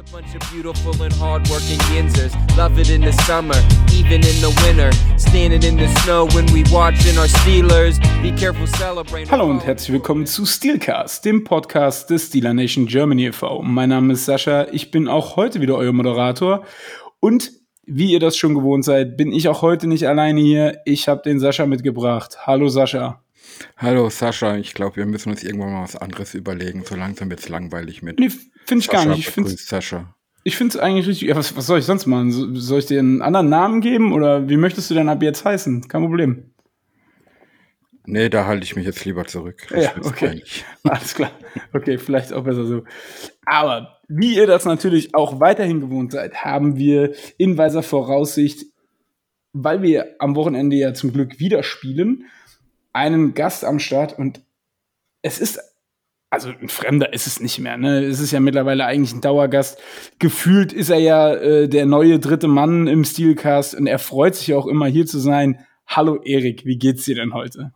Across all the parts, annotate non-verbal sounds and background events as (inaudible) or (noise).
a bunch of beautiful and hardworking Yinzers. Love it in the summer, even in the winter. Standing in the snow when we watching our Steelers. Be careful celebrating. Hallo und herzlich willkommen zu Steelcast, dem Podcast des Steeler Nation Germany e.V. Mein Name ist Sascha, ich bin auch heute wieder euer Moderator und wie ihr das schon gewohnt seid, bin ich auch heute nicht alleine hier. Ich habe den Sascha mitgebracht. Hallo Sascha. Hallo Sascha, ich glaube, wir müssen uns irgendwann mal was anderes überlegen. So langsam wird es langweilig mit. Nee, finde ich Sascha gar nicht. Ich finde Sascha. ich finde es eigentlich richtig. Ja, was, was soll ich sonst machen? So- Soll ich dir einen anderen Namen geben oder wie möchtest du denn ab jetzt heißen? Kein Problem. Nee, da halte ich mich jetzt lieber zurück. Das Ja, okay. (laughs) Alles klar. Okay, vielleicht auch besser so. Aber wie ihr das natürlich auch weiterhin gewohnt seid, haben wir in weiser Voraussicht, weil wir am Wochenende ja zum Glück wieder spielen, einen Gast am Start und es ist, also ein Fremder ist es nicht mehr, ne? Es ist ja mittlerweile eigentlich ein Dauergast. Gefühlt ist er ja äh, der neue dritte Mann im Steelcast und er freut sich auch immer hier zu sein. Hallo Erik, wie geht's dir denn heute?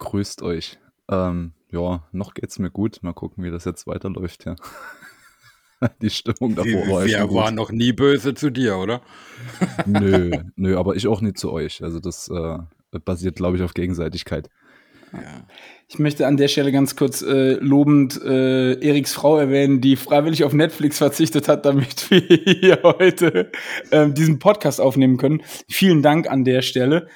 Grüßt euch. Ähm, ja, noch geht's mir gut. Mal gucken, wie das jetzt weiterläuft, ja. (laughs) Die Stimmung davor war ja wir waren noch nie böse zu dir, oder? Nö, (laughs) nö, aber ich auch nie zu euch. Also das äh, basiert, glaube ich, auf Gegenseitigkeit. Ich möchte an der Stelle ganz kurz äh, lobend äh, Eriks Frau erwähnen, die freiwillig auf Netflix verzichtet hat, damit (laughs) wir hier heute ähm, diesen Podcast aufnehmen können. Vielen Dank an der Stelle.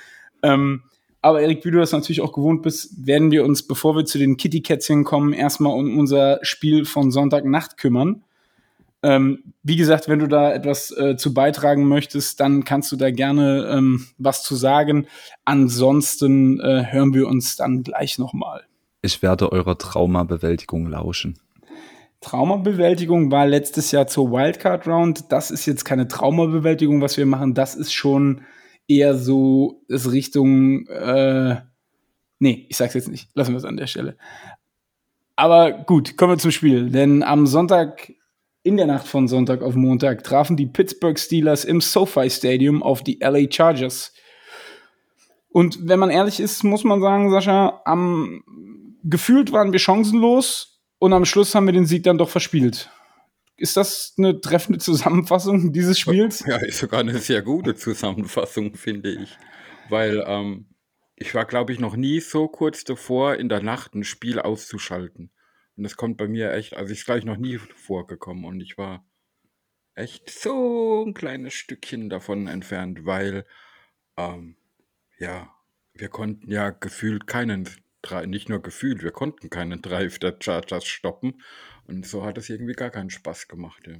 Ähm, aber Erik, wie du das natürlich auch gewohnt bist, werden wir uns, bevor wir zu den Kitty-Kätzchen kommen, erstmal um unser Spiel von Sonntagnacht kümmern. Ähm, wie gesagt, wenn du da etwas äh, zu beitragen möchtest, dann kannst du da gerne ähm, was zu sagen. Ansonsten äh, hören wir uns dann gleich nochmal. Ich werde eurer Traumabewältigung lauschen. Traumabewältigung war letztes Jahr zur Wildcard Round. Das ist jetzt keine Traumabewältigung, was wir machen. Das ist schon eher so ist Richtung. Äh, nee, ich sag's jetzt nicht. Lassen wir es an der Stelle. Aber gut, kommen wir zum Spiel. Denn am Sonntag, in der Nacht von Sonntag auf Montag, trafen die Pittsburgh Steelers im SoFi Stadium auf die LA Chargers. Und wenn man ehrlich ist, muss man sagen, Sascha, am gefühlt waren wir chancenlos und am Schluss haben wir den Sieg dann doch verspielt. Ist das eine treffende Zusammenfassung dieses Spiels? ja, ist sogar eine sehr gute Zusammenfassung, finde ich. Weil ähm, ich war, glaube ich, noch nie so kurz davor, in der Nacht ein Spiel auszuschalten. Und das kommt bei mir echt, also ist gleich noch nie vorgekommen. Und ich war echt so ein kleines Stückchen davon entfernt, weil, ähm, ja, wir konnten ja gefühlt keinen, nicht nur gefühlt, wir konnten keinen Drive der Chargers stoppen. Und so hat es irgendwie gar keinen Spaß gemacht. Ja.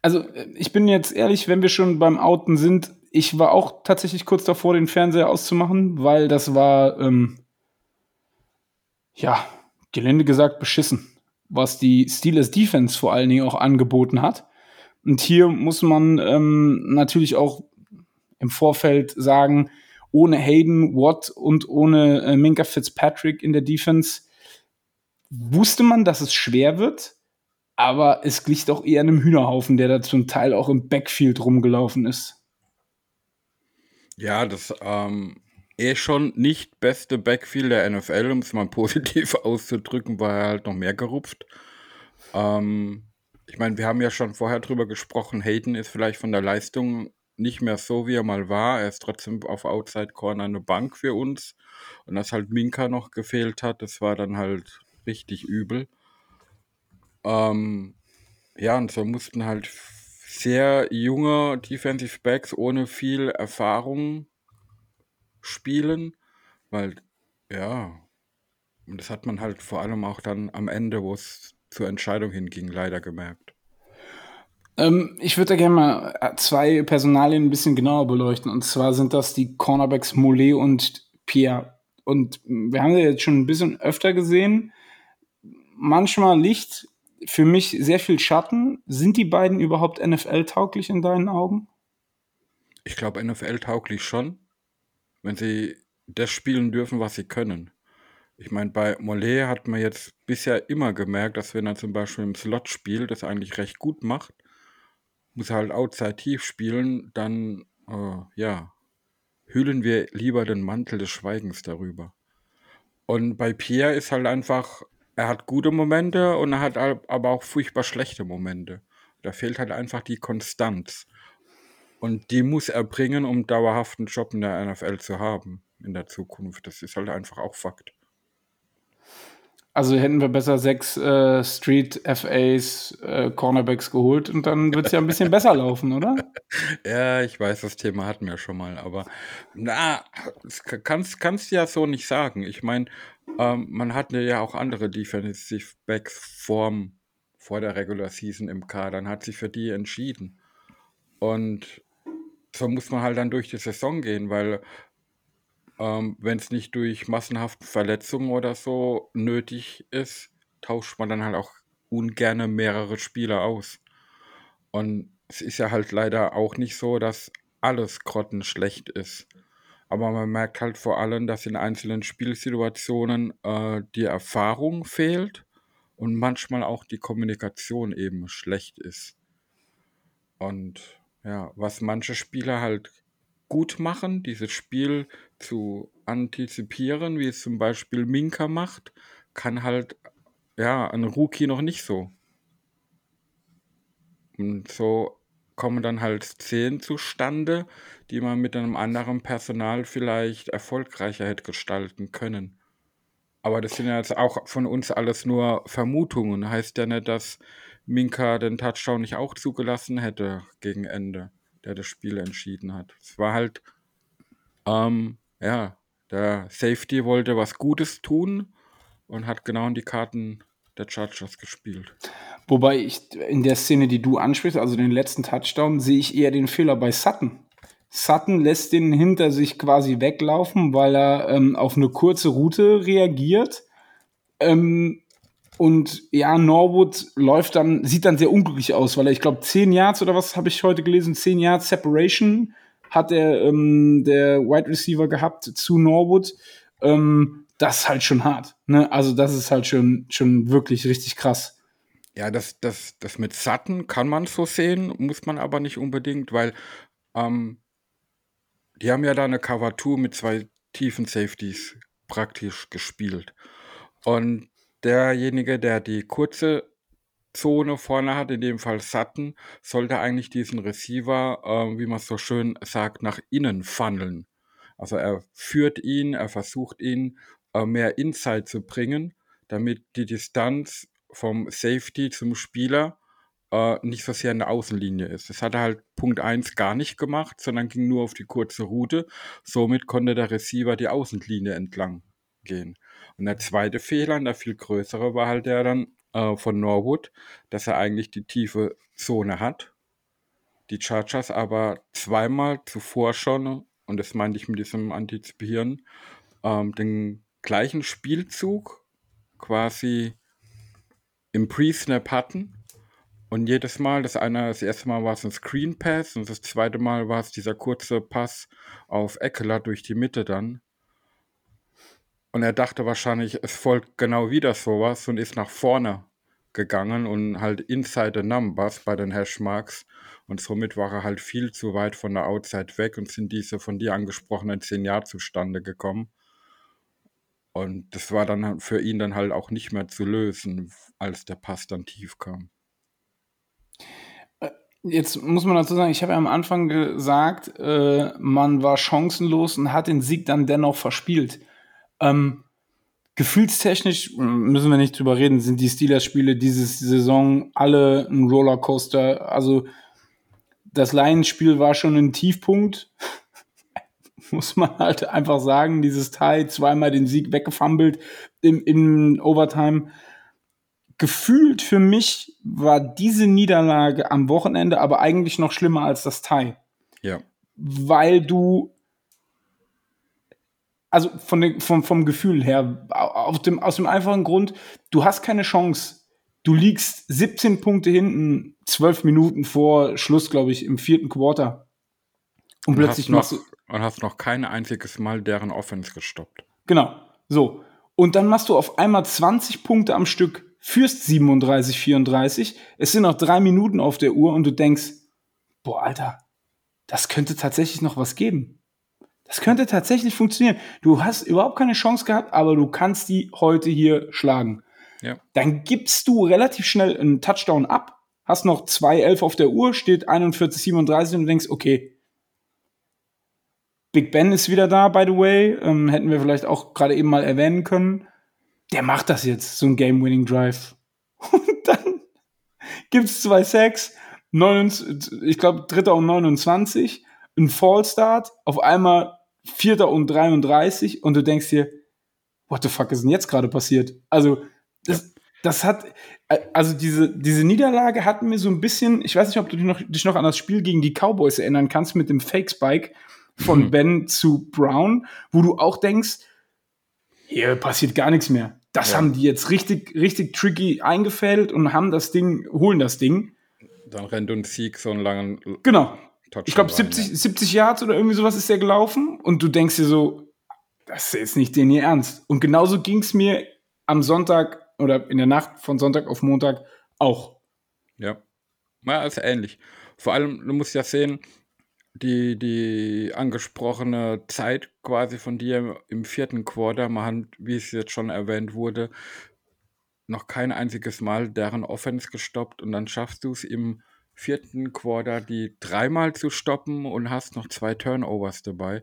Also, äh, ich bin jetzt ehrlich, wenn wir schon beim Outen sind, ich war auch tatsächlich kurz davor, den Fernseher auszumachen, weil das war, ähm, ja, gelinde gesagt, beschissen, was die Steelers Defense vor allen Dingen auch angeboten hat. Und hier muss man ähm, natürlich auch im Vorfeld sagen, ohne Hayden, Watt und ohne äh, Minka Fitzpatrick in der Defense wusste man, dass es schwer wird, aber es glich doch eher einem Hühnerhaufen, der da zum Teil auch im Backfield rumgelaufen ist. Ja, das ähm, eh schon nicht beste Backfield der NFL, um es mal (laughs) positiv auszudrücken, war er halt noch mehr gerupft. Ähm, ich meine, wir haben ja schon vorher drüber gesprochen, Hayden ist vielleicht von der Leistung nicht mehr so, wie er mal war. Er ist trotzdem auf Outside Corner eine Bank für uns. Und dass halt Minka noch gefehlt hat, das war dann halt richtig übel. Ähm, ja, und so mussten halt sehr junge Defensive Backs ohne viel Erfahrung spielen, weil, ja, und das hat man halt vor allem auch dann am Ende, wo es zur Entscheidung hinging, leider gemerkt. Ähm, ich würde da gerne mal zwei Personalien ein bisschen genauer beleuchten. Und zwar sind das die Cornerbacks Mollet und Pierre. Und wir haben sie jetzt schon ein bisschen öfter gesehen. Manchmal Licht, für mich sehr viel Schatten. Sind die beiden überhaupt NFL-tauglich in deinen Augen? Ich glaube, NFL-tauglich schon, wenn sie das spielen dürfen, was sie können. Ich meine, bei Mollet hat man jetzt bisher immer gemerkt, dass wenn er zum Beispiel im Slot spielt, das eigentlich recht gut macht, muss er halt outside tief spielen, dann, äh, ja, hüllen wir lieber den Mantel des Schweigens darüber. Und bei Pierre ist halt einfach, er hat gute Momente und er hat aber auch furchtbar schlechte Momente. Da fehlt halt einfach die Konstanz. Und die muss er bringen, um dauerhaft einen Job in der NFL zu haben in der Zukunft. Das ist halt einfach auch Fakt. Also hätten wir besser sechs äh, Street FAs äh, Cornerbacks geholt und dann wird es ja ein bisschen besser (laughs) laufen, oder? Ja, ich weiß, das Thema hatten wir schon mal, aber na, das kannst, kannst du ja so nicht sagen. Ich meine, ähm, man hatte ja auch andere Defensive Backs vorm, vor der Regular Season im Kader und hat sich für die entschieden. Und so muss man halt dann durch die Saison gehen, weil ähm, Wenn es nicht durch massenhafte Verletzungen oder so nötig ist, tauscht man dann halt auch ungerne mehrere Spieler aus. Und es ist ja halt leider auch nicht so, dass alles grottenschlecht ist. Aber man merkt halt vor allem, dass in einzelnen Spielsituationen äh, die Erfahrung fehlt und manchmal auch die Kommunikation eben schlecht ist. Und ja, was manche Spieler halt gut machen, dieses Spiel zu antizipieren, wie es zum Beispiel Minka macht, kann halt ja ein Rookie noch nicht so. Und so kommen dann halt Szenen zustande, die man mit einem anderen Personal vielleicht erfolgreicher hätte gestalten können. Aber das sind ja jetzt auch von uns alles nur Vermutungen. Heißt ja nicht, dass Minka den Touchdown nicht auch zugelassen hätte gegen Ende der das Spiel entschieden hat. Es war halt, ähm, ja, der Safety wollte was Gutes tun und hat genau in die Karten der Chargers gespielt. Wobei ich in der Szene, die du ansprichst, also den letzten Touchdown, sehe ich eher den Fehler bei Sutton. Sutton lässt den hinter sich quasi weglaufen, weil er ähm, auf eine kurze Route reagiert. Ähm, und ja, Norwood läuft dann, sieht dann sehr unglücklich aus, weil er, ich glaube, 10 Yards oder was habe ich heute gelesen, 10 Yards Separation hat der, ähm, der Wide Receiver gehabt zu Norwood. Ähm, das ist halt schon hart. Ne? Also, das ist halt schon, schon wirklich richtig krass. Ja, das, das, das mit Sutton kann man so sehen, muss man aber nicht unbedingt, weil ähm, die haben ja da eine Cover 2 mit zwei tiefen Safeties praktisch gespielt. Und derjenige, der die kurze Zone vorne hat, in dem Fall Sutton, sollte eigentlich diesen Receiver, äh, wie man so schön sagt, nach innen funneln. Also er führt ihn, er versucht ihn äh, mehr Inside zu bringen, damit die Distanz vom Safety zum Spieler äh, nicht so sehr in der Außenlinie ist. Das hat er halt Punkt 1 gar nicht gemacht, sondern ging nur auf die kurze Route. Somit konnte der Receiver die Außenlinie entlang gehen. Und der zweite Fehler, und der viel größere, war halt der dann äh, von Norwood, dass er eigentlich die tiefe Zone hat. Die Chargers aber zweimal zuvor schon, und das meinte ich mit diesem Antizipieren, ähm, den gleichen Spielzug quasi im Pre-Snap hatten. Und jedes Mal, das eine, das erste Mal war es ein Screen Pass und das zweite Mal war es dieser kurze Pass auf Eckler durch die Mitte dann. Und er dachte wahrscheinlich, es folgt genau wieder sowas und ist nach vorne gegangen und halt inside the numbers bei den Hashmarks. Und somit war er halt viel zu weit von der Outside weg und sind diese von dir angesprochenen 10 Jahre zustande gekommen. Und das war dann für ihn dann halt auch nicht mehr zu lösen, als der Pass dann tief kam. Äh, jetzt muss man dazu sagen, ich habe ja am Anfang gesagt, äh, man war chancenlos und hat den Sieg dann dennoch verspielt. Ähm, gefühlstechnisch müssen wir nicht drüber reden, sind die Steelers-Spiele diese Saison alle ein Rollercoaster. Also das Lions-Spiel war schon ein Tiefpunkt, (laughs) muss man halt einfach sagen. Dieses Teil zweimal den Sieg weggefummelt im, im Overtime. Gefühlt für mich war diese Niederlage am Wochenende aber eigentlich noch schlimmer als das Tie. Ja. Weil du also von den, vom, vom Gefühl her, auf dem, aus dem einfachen Grund, du hast keine Chance. Du liegst 17 Punkte hinten, 12 Minuten vor Schluss, glaube ich, im vierten Quarter. Und, und plötzlich noch, machst du. Und hast noch kein einziges Mal deren Offense gestoppt. Genau. So. Und dann machst du auf einmal 20 Punkte am Stück, führst 37, 34. Es sind noch drei Minuten auf der Uhr und du denkst, boah, Alter, das könnte tatsächlich noch was geben. Das könnte tatsächlich funktionieren. Du hast überhaupt keine Chance gehabt, aber du kannst die heute hier schlagen. Ja. Dann gibst du relativ schnell einen Touchdown ab hast noch 2,11 auf der Uhr, steht 41, 37 und denkst, okay, Big Ben ist wieder da, by the way. Ähm, hätten wir vielleicht auch gerade eben mal erwähnen können. Der macht das jetzt, so ein Game-Winning-Drive. (laughs) Und dann gibt's zwei Sacks, ich glaube, dritter und 29, ein Fallstart, auf einmal vierter und 33 und du denkst dir, what the fuck ist denn jetzt gerade passiert? Also, das, das hat, also diese, diese Niederlage hat mir so ein bisschen, ich weiß nicht, ob du dich noch, dich noch an das Spiel gegen die Cowboys erinnern kannst mit dem Fake-Spike, von mhm. Ben zu Brown, wo du auch denkst, hier passiert gar nichts mehr. Das ja. haben die jetzt richtig, richtig tricky eingefädelt und haben das Ding, holen das Ding. Dann rennt uns Sieg so einen langen. Genau. Touchdown ich glaube, 70, ja. 70 Yards oder irgendwie sowas ist der gelaufen und du denkst dir so, das ist jetzt nicht den ihr ernst. Und genauso ging es mir am Sonntag oder in der Nacht von Sonntag auf Montag auch. Ja. Ja, ist ähnlich. Vor allem, du musst ja sehen, die, die angesprochene Zeit quasi von dir im vierten Quarter, man hat, wie es jetzt schon erwähnt wurde, noch kein einziges Mal deren Offense gestoppt und dann schaffst du es im vierten Quarter, die dreimal zu stoppen und hast noch zwei Turnovers dabei.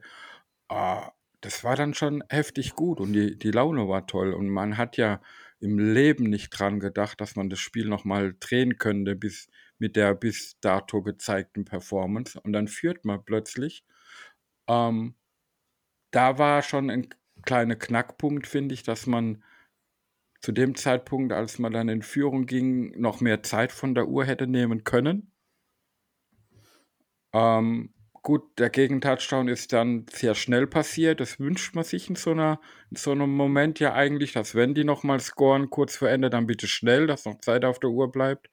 Ah, das war dann schon heftig gut und die, die Laune war toll und man hat ja im Leben nicht dran gedacht, dass man das Spiel nochmal drehen könnte bis mit der bis dato gezeigten Performance und dann führt man plötzlich. Ähm, da war schon ein kleiner Knackpunkt, finde ich, dass man zu dem Zeitpunkt, als man dann in Führung ging, noch mehr Zeit von der Uhr hätte nehmen können. Ähm, gut, der Gegentouchdown ist dann sehr schnell passiert. Das wünscht man sich in so, einer, in so einem Moment ja eigentlich, dass wenn die nochmal scoren, kurz vor Ende, dann bitte schnell, dass noch Zeit auf der Uhr bleibt.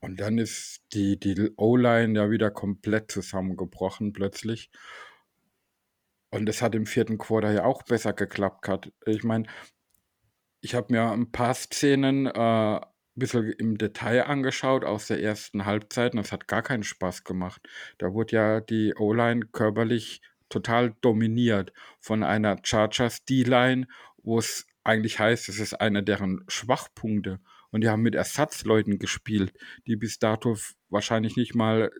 Und dann ist die, die O-Line ja wieder komplett zusammengebrochen plötzlich. Und es hat im vierten Quarter ja auch besser geklappt. Ich meine, ich habe mir ein paar Szenen äh, ein bisschen im Detail angeschaut aus der ersten Halbzeit und es hat gar keinen Spaß gemacht. Da wurde ja die O-Line körperlich total dominiert von einer Chargers D-Line, wo es eigentlich heißt, es ist einer deren Schwachpunkte. Und die haben mit Ersatzleuten gespielt, die bis dato wahrscheinlich nicht mal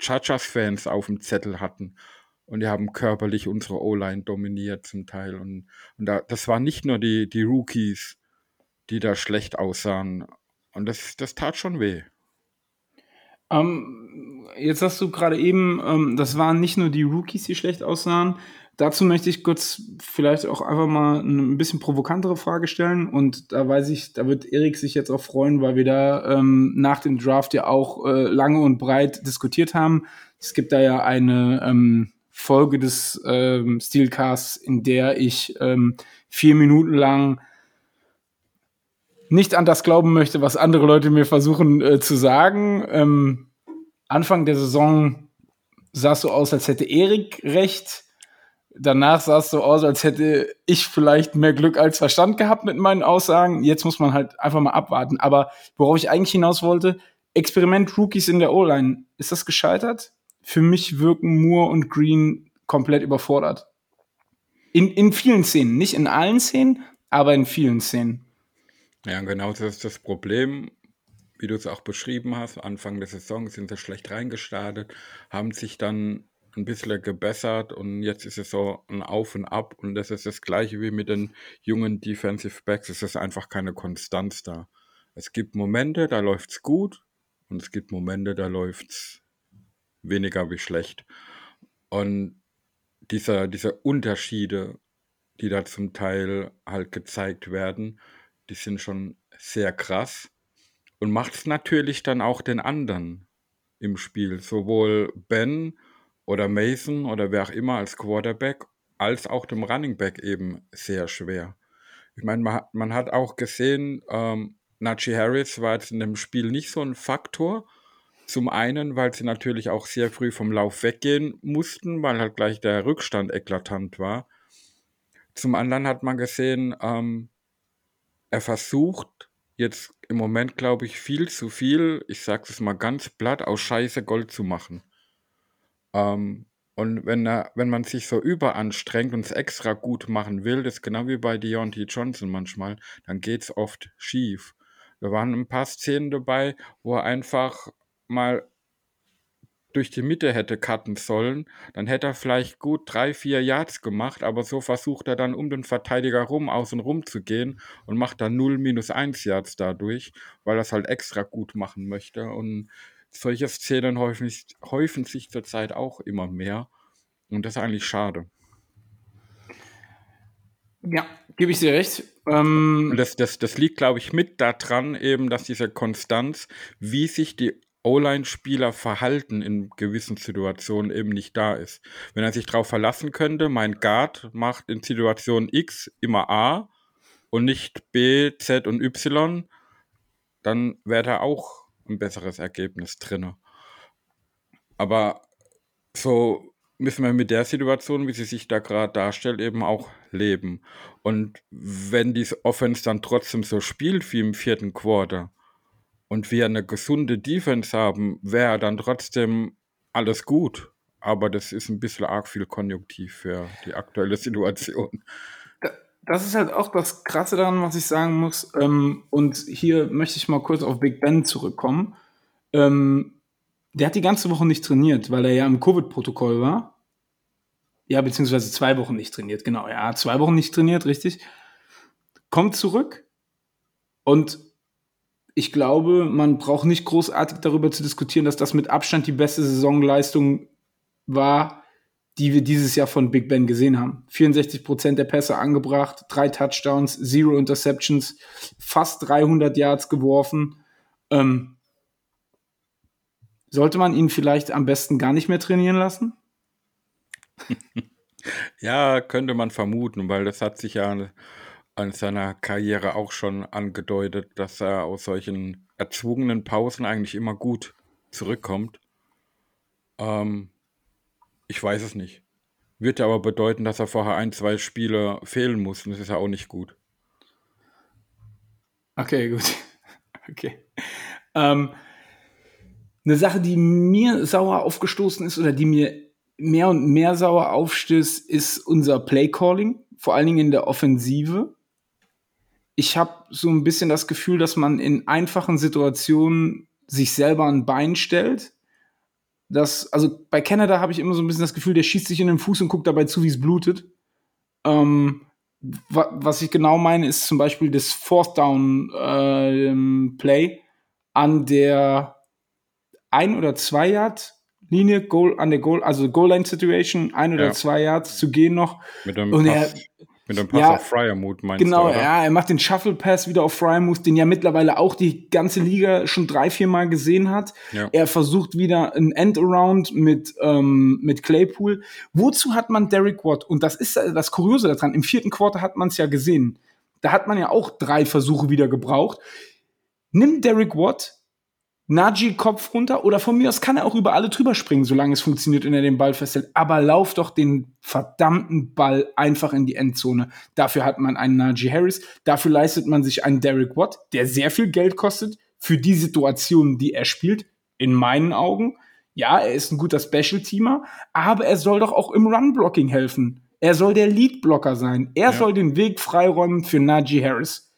Chargers-Fans auf dem Zettel hatten. Und die haben körperlich unsere O-Line dominiert zum Teil. Und, und da, das waren nicht nur die, die Rookies, die da schlecht aussahen. Und das, das tat schon weh. Ähm, jetzt hast du gerade eben, ähm, das waren nicht nur die Rookies, die schlecht aussahen, Dazu möchte ich kurz vielleicht auch einfach mal ein bisschen provokantere Frage stellen. Und da weiß ich, da wird Erik sich jetzt auch freuen, weil wir da ähm, nach dem Draft ja auch äh, lange und breit diskutiert haben. Es gibt da ja eine ähm, Folge des ähm, Steelcasts, in der ich ähm, vier Minuten lang nicht an das glauben möchte, was andere Leute mir versuchen äh, zu sagen. Ähm, Anfang der Saison sah es so aus, als hätte Erik recht danach sah es so aus, als hätte ich vielleicht mehr Glück als Verstand gehabt mit meinen Aussagen. Jetzt muss man halt einfach mal abwarten. Aber worauf ich eigentlich hinaus wollte, Experiment Rookies in der O-Line, ist das gescheitert? Für mich wirken Moore und Green komplett überfordert. In, in vielen Szenen, nicht in allen Szenen, aber in vielen Szenen. Ja, genau das ist das Problem, wie du es auch beschrieben hast. Anfang der Saison sind sie schlecht reingestartet, haben sich dann ein bisschen gebessert und jetzt ist es so ein Auf und Ab und das ist das gleiche wie mit den jungen Defensive Backs. Es ist einfach keine Konstanz da. Es gibt Momente, da läuft es gut und es gibt Momente, da läuft es weniger wie schlecht. Und dieser, diese Unterschiede, die da zum Teil halt gezeigt werden, die sind schon sehr krass und macht es natürlich dann auch den anderen im Spiel. Sowohl Ben oder Mason oder wer auch immer als Quarterback, als auch dem Running Back eben sehr schwer. Ich meine, man, man hat auch gesehen, ähm, Najee Harris war jetzt in dem Spiel nicht so ein Faktor. Zum einen, weil sie natürlich auch sehr früh vom Lauf weggehen mussten, weil halt gleich der Rückstand eklatant war. Zum anderen hat man gesehen, ähm, er versucht jetzt im Moment, glaube ich, viel zu viel, ich sage es mal ganz platt, aus Scheiße Gold zu machen. Ähm, und wenn er wenn man sich so überanstrengt und es extra gut machen will, das ist genau wie bei Deontay Johnson manchmal, dann geht es oft schief. Da waren ein paar Szenen dabei, wo er einfach mal durch die Mitte hätte cutten sollen, dann hätte er vielleicht gut drei, vier Yards gemacht, aber so versucht er dann um den Verteidiger rum, außen rum zu gehen und macht dann 0 minus 1 Yards dadurch, weil er es halt extra gut machen möchte. Und solche Szenen häufen, häufen sich zurzeit auch immer mehr. Und das ist eigentlich schade. Ja, gebe ich dir recht. Ähm, das, das, das liegt, glaube ich, mit daran, eben, dass diese Konstanz, wie sich die O-Line-Spieler verhalten in gewissen Situationen eben nicht da ist. Wenn er sich darauf verlassen könnte, mein Guard macht in Situation X immer A und nicht B, Z und Y, dann wäre da auch ein besseres Ergebnis drin. Aber so müssen wir mit der Situation, wie sie sich da gerade darstellt, eben auch leben. Und wenn die Offense dann trotzdem so spielt wie im vierten Quarter und wir eine gesunde Defense haben, wäre dann trotzdem alles gut. Aber das ist ein bisschen arg viel Konjunktiv für die aktuelle (laughs) Situation. Das ist halt auch das Krasse daran, was ich sagen muss. Ähm, und hier möchte ich mal kurz auf Big Ben zurückkommen. Ähm, der hat die ganze Woche nicht trainiert, weil er ja im Covid-Protokoll war. Ja, beziehungsweise zwei Wochen nicht trainiert, genau. Ja, zwei Wochen nicht trainiert, richtig. Kommt zurück und ich glaube, man braucht nicht großartig darüber zu diskutieren, dass das mit Abstand die beste Saisonleistung war, die wir dieses Jahr von Big Ben gesehen haben. 64 Prozent der Pässe angebracht, drei Touchdowns, zero Interceptions, fast 300 Yards geworfen. Ähm, sollte man ihn vielleicht am besten gar nicht mehr trainieren lassen? (laughs) ja, könnte man vermuten, weil das hat sich ja an seiner Karriere auch schon angedeutet, dass er aus solchen erzwungenen Pausen eigentlich immer gut zurückkommt. Ähm, ich weiß es nicht. Wird aber bedeuten, dass er vorher ein, zwei Spiele fehlen muss und das ist ja auch nicht gut. Okay, gut. (laughs) Okay. Ähm, eine Sache, die mir sauer aufgestoßen ist oder die mir mehr und mehr sauer aufstößt, ist unser Play-Calling, vor allen Dingen in der Offensive. Ich habe so ein bisschen das Gefühl, dass man in einfachen Situationen sich selber ein Bein stellt. Das, also bei Canada habe ich immer so ein bisschen das Gefühl, der schießt sich in den Fuß und guckt dabei zu, wie es blutet. Ähm, wa was ich genau meine, ist zum Beispiel das Fourth Down äh, Play an der ein oder zwei Yard Linie, Goal, an der Goal, also Goal-Line-Situation, ein oder ja. zwei Yards zu gehen noch. Mit dem und Pass, er, mit dem Pass ja, auf Fryermuth meinst genau, du, Genau, ja, er macht den Shuffle-Pass wieder auf Fryermuth, den ja mittlerweile auch die ganze Liga schon drei, vier Mal gesehen hat. Ja. Er versucht wieder ein End-Around mit, ähm, mit Claypool. Wozu hat man Derek Watt? Und das ist das Kuriose daran. Im vierten Quarter hat man es ja gesehen. Da hat man ja auch drei Versuche wieder gebraucht. Nimm Derek Watt, Najee Kopf runter oder von mir aus kann er auch über alle drüber springen, solange es funktioniert und er den Ball festhält. Aber lauf doch den verdammten Ball einfach in die Endzone. Dafür hat man einen Najee Harris, dafür leistet man sich einen Derek Watt, der sehr viel Geld kostet für die Situationen, die er spielt, in meinen Augen. Ja, er ist ein guter Special-Teamer, aber er soll doch auch im Run-Blocking helfen. Er soll der Lead-Blocker sein. Er ja. soll den Weg freiräumen für Najee Harris.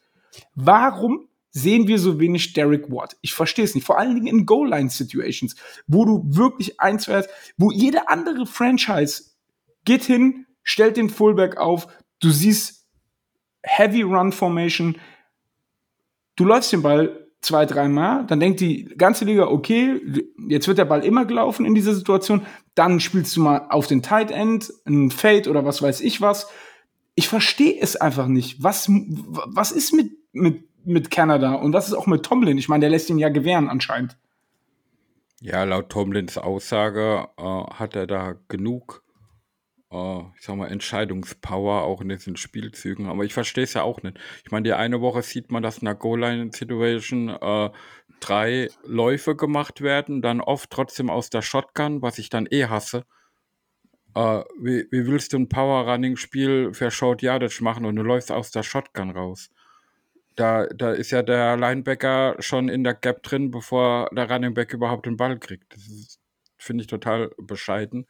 Warum sehen wir so wenig Derek Watt. Ich verstehe es nicht. Vor allen Dingen in Goal-Line-Situations, wo du wirklich eins hast, wo jede andere Franchise geht hin, stellt den Fullback auf, du siehst Heavy Run Formation, du läufst den Ball zwei, dreimal, dann denkt die ganze Liga, okay, jetzt wird der Ball immer gelaufen in dieser Situation, dann spielst du mal auf den Tight End, ein Fade oder was weiß ich was. Ich verstehe es einfach nicht. Was, was ist mit, mit mit Kanada. Und was ist auch mit Tomlin? Ich meine, der lässt ihn ja gewähren anscheinend. Ja, laut Tomlins Aussage äh, hat er da genug, äh, ich sag mal, Entscheidungspower auch in diesen Spielzügen. Aber ich verstehe es ja auch nicht. Ich meine, die eine Woche sieht man, dass in der Goal-Line-Situation äh, drei Läufe gemacht werden, dann oft trotzdem aus der Shotgun, was ich dann eh hasse. Uh, wie, wie, willst du ein Power-Running-Spiel für Short Yardage machen und du läufst aus der Shotgun raus? Da, da ist ja der Linebacker schon in der Gap drin, bevor der Running Back überhaupt den Ball kriegt. Das finde ich total bescheiden.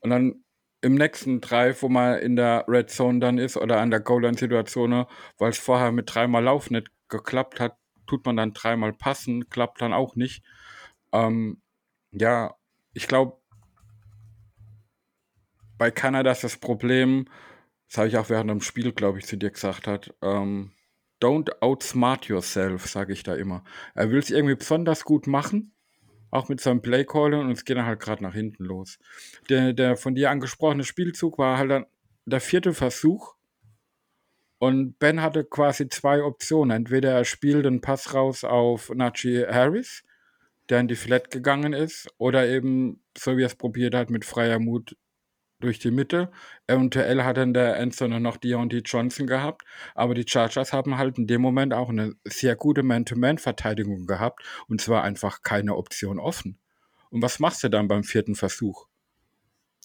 Und dann im nächsten Drive, wo man in der Red Zone dann ist oder an der Goal-Line-Situation, weil es vorher mit dreimal Lauf nicht geklappt hat, tut man dann dreimal passen, klappt dann auch nicht. Ähm, ja, ich glaube, bei Kanada ist das Problem, das habe ich auch während dem Spiel, glaube ich, zu dir gesagt hat, ähm, don't outsmart yourself, sage ich da immer. Er will es irgendwie besonders gut machen, auch mit seinem Playcalling und es geht dann halt gerade nach hinten los. Der, der von dir angesprochene Spielzug war halt dann der vierte Versuch und Ben hatte quasi zwei Optionen. Entweder er spielt einen Pass raus auf Najee Harris, der in die Flat gegangen ist, oder eben, so wie er es probiert hat, mit freier Mut durch die Mitte. Eventuell hat dann der Endzone noch Deontay Johnson gehabt, aber die Chargers haben halt in dem Moment auch eine sehr gute Man-to-Man-Verteidigung gehabt und zwar einfach keine Option offen. Und was machst du dann beim vierten Versuch?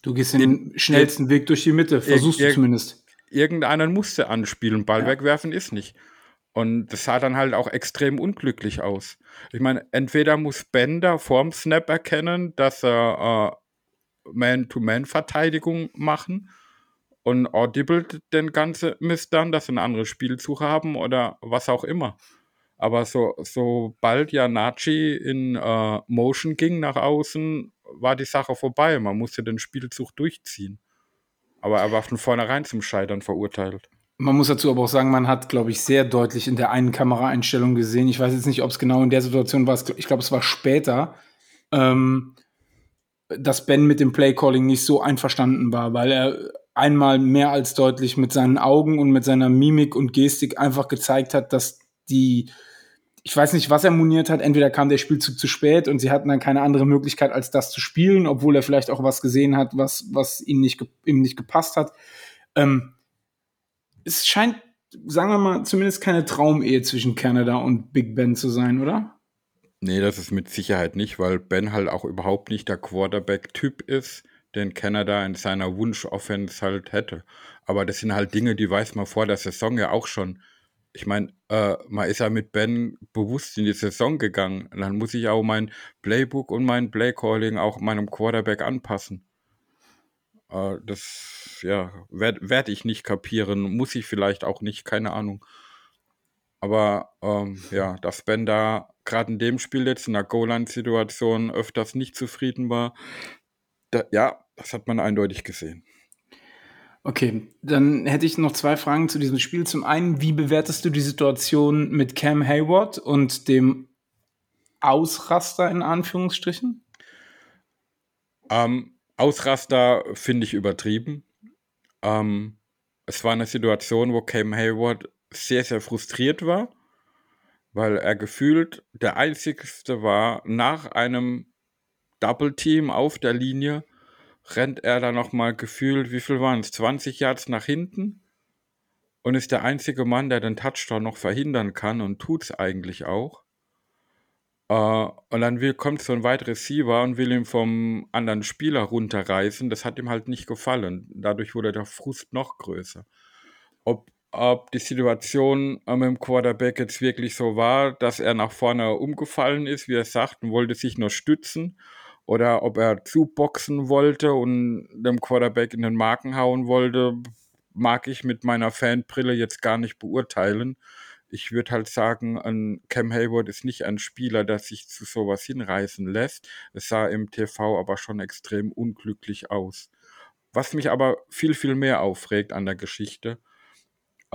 Du gehst den, den schnellsten Weg durch die Mitte, versuchst du zumindest. Irgendeinen musste anspielen, Ball ja. wegwerfen ist nicht. Und das sah dann halt auch extrem unglücklich aus. Ich meine, entweder muss Bender vorm Snap erkennen, dass er äh, man-to-Man-Verteidigung machen und Audible den ganzen Mist dann, dass sie eine andere Spielsuche haben oder was auch immer. Aber so, sobald ja Nachi in äh, Motion ging nach außen, war die Sache vorbei. Man musste den Spielzug durchziehen. Aber er war von vornherein zum Scheitern verurteilt. Man muss dazu aber auch sagen, man hat, glaube ich, sehr deutlich in der einen Kameraeinstellung gesehen. Ich weiß jetzt nicht, ob es genau in der Situation war. Ich glaube, es war später. Ähm, dass Ben mit dem Playcalling nicht so einverstanden war, weil er einmal mehr als deutlich mit seinen Augen und mit seiner Mimik und Gestik einfach gezeigt hat, dass die, ich weiß nicht, was er moniert hat, entweder kam der Spielzug zu spät und sie hatten dann keine andere Möglichkeit, als das zu spielen, obwohl er vielleicht auch was gesehen hat, was, was ihm, nicht, ihm nicht gepasst hat. Ähm, es scheint, sagen wir mal, zumindest keine Traumehe zwischen Canada und Big Ben zu sein, oder? Nee, das ist mit Sicherheit nicht, weil Ben halt auch überhaupt nicht der Quarterback-Typ ist, den Canada in seiner Wunsch-Offense halt hätte. Aber das sind halt Dinge, die weiß man vor der Saison ja auch schon. Ich meine, äh, man ist ja mit Ben bewusst in die Saison gegangen. Und dann muss ich auch mein Playbook und mein Playcalling auch meinem Quarterback anpassen. Äh, das, ja, werde werd ich nicht kapieren, muss ich vielleicht auch nicht, keine Ahnung. Aber ähm, ja, dass Ben da gerade in dem Spiel jetzt in der Goal-Line-Situation öfters nicht zufrieden war, da, ja, das hat man eindeutig gesehen. Okay, dann hätte ich noch zwei Fragen zu diesem Spiel. Zum einen, wie bewertest du die Situation mit Cam Hayward und dem Ausraster in Anführungsstrichen? Ähm, Ausraster finde ich übertrieben. Ähm, es war eine Situation, wo Cam Hayward sehr, sehr frustriert war, weil er gefühlt der Einzigste war, nach einem Double Team auf der Linie, rennt er da nochmal gefühlt, wie viel waren es, 20 Yards nach hinten und ist der einzige Mann, der den Touchdown noch verhindern kann und tut es eigentlich auch. Uh, und dann will, kommt so ein weiterer Receiver und will ihn vom anderen Spieler runterreißen. Das hat ihm halt nicht gefallen. Dadurch wurde der Frust noch größer. Ob ob die Situation äh, mit dem Quarterback jetzt wirklich so war, dass er nach vorne umgefallen ist, wie er sagt, und wollte sich nur stützen, oder ob er zuboxen wollte und dem Quarterback in den Marken hauen wollte, mag ich mit meiner Fanbrille jetzt gar nicht beurteilen. Ich würde halt sagen, Cam Hayward ist nicht ein Spieler, der sich zu sowas hinreißen lässt. Es sah im TV aber schon extrem unglücklich aus. Was mich aber viel, viel mehr aufregt an der Geschichte,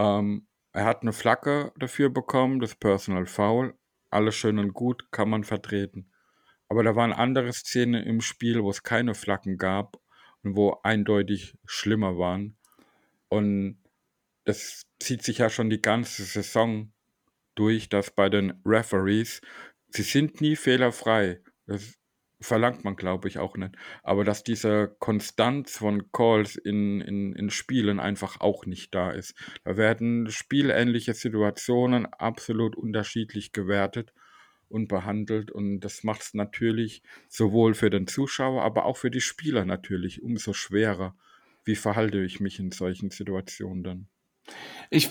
ähm, er hat eine Flagge dafür bekommen, das Personal Foul. Alles schön und gut, kann man vertreten. Aber da waren andere Szenen im Spiel, wo es keine Flaggen gab und wo eindeutig schlimmer waren. Und das zieht sich ja schon die ganze Saison durch, dass bei den Referees, sie sind nie fehlerfrei. Das verlangt man, glaube ich, auch nicht. Aber dass diese Konstanz von Calls in, in, in Spielen einfach auch nicht da ist. Da werden spielähnliche Situationen absolut unterschiedlich gewertet und behandelt. Und das macht es natürlich sowohl für den Zuschauer, aber auch für die Spieler natürlich umso schwerer. Wie verhalte ich mich in solchen Situationen dann? Ich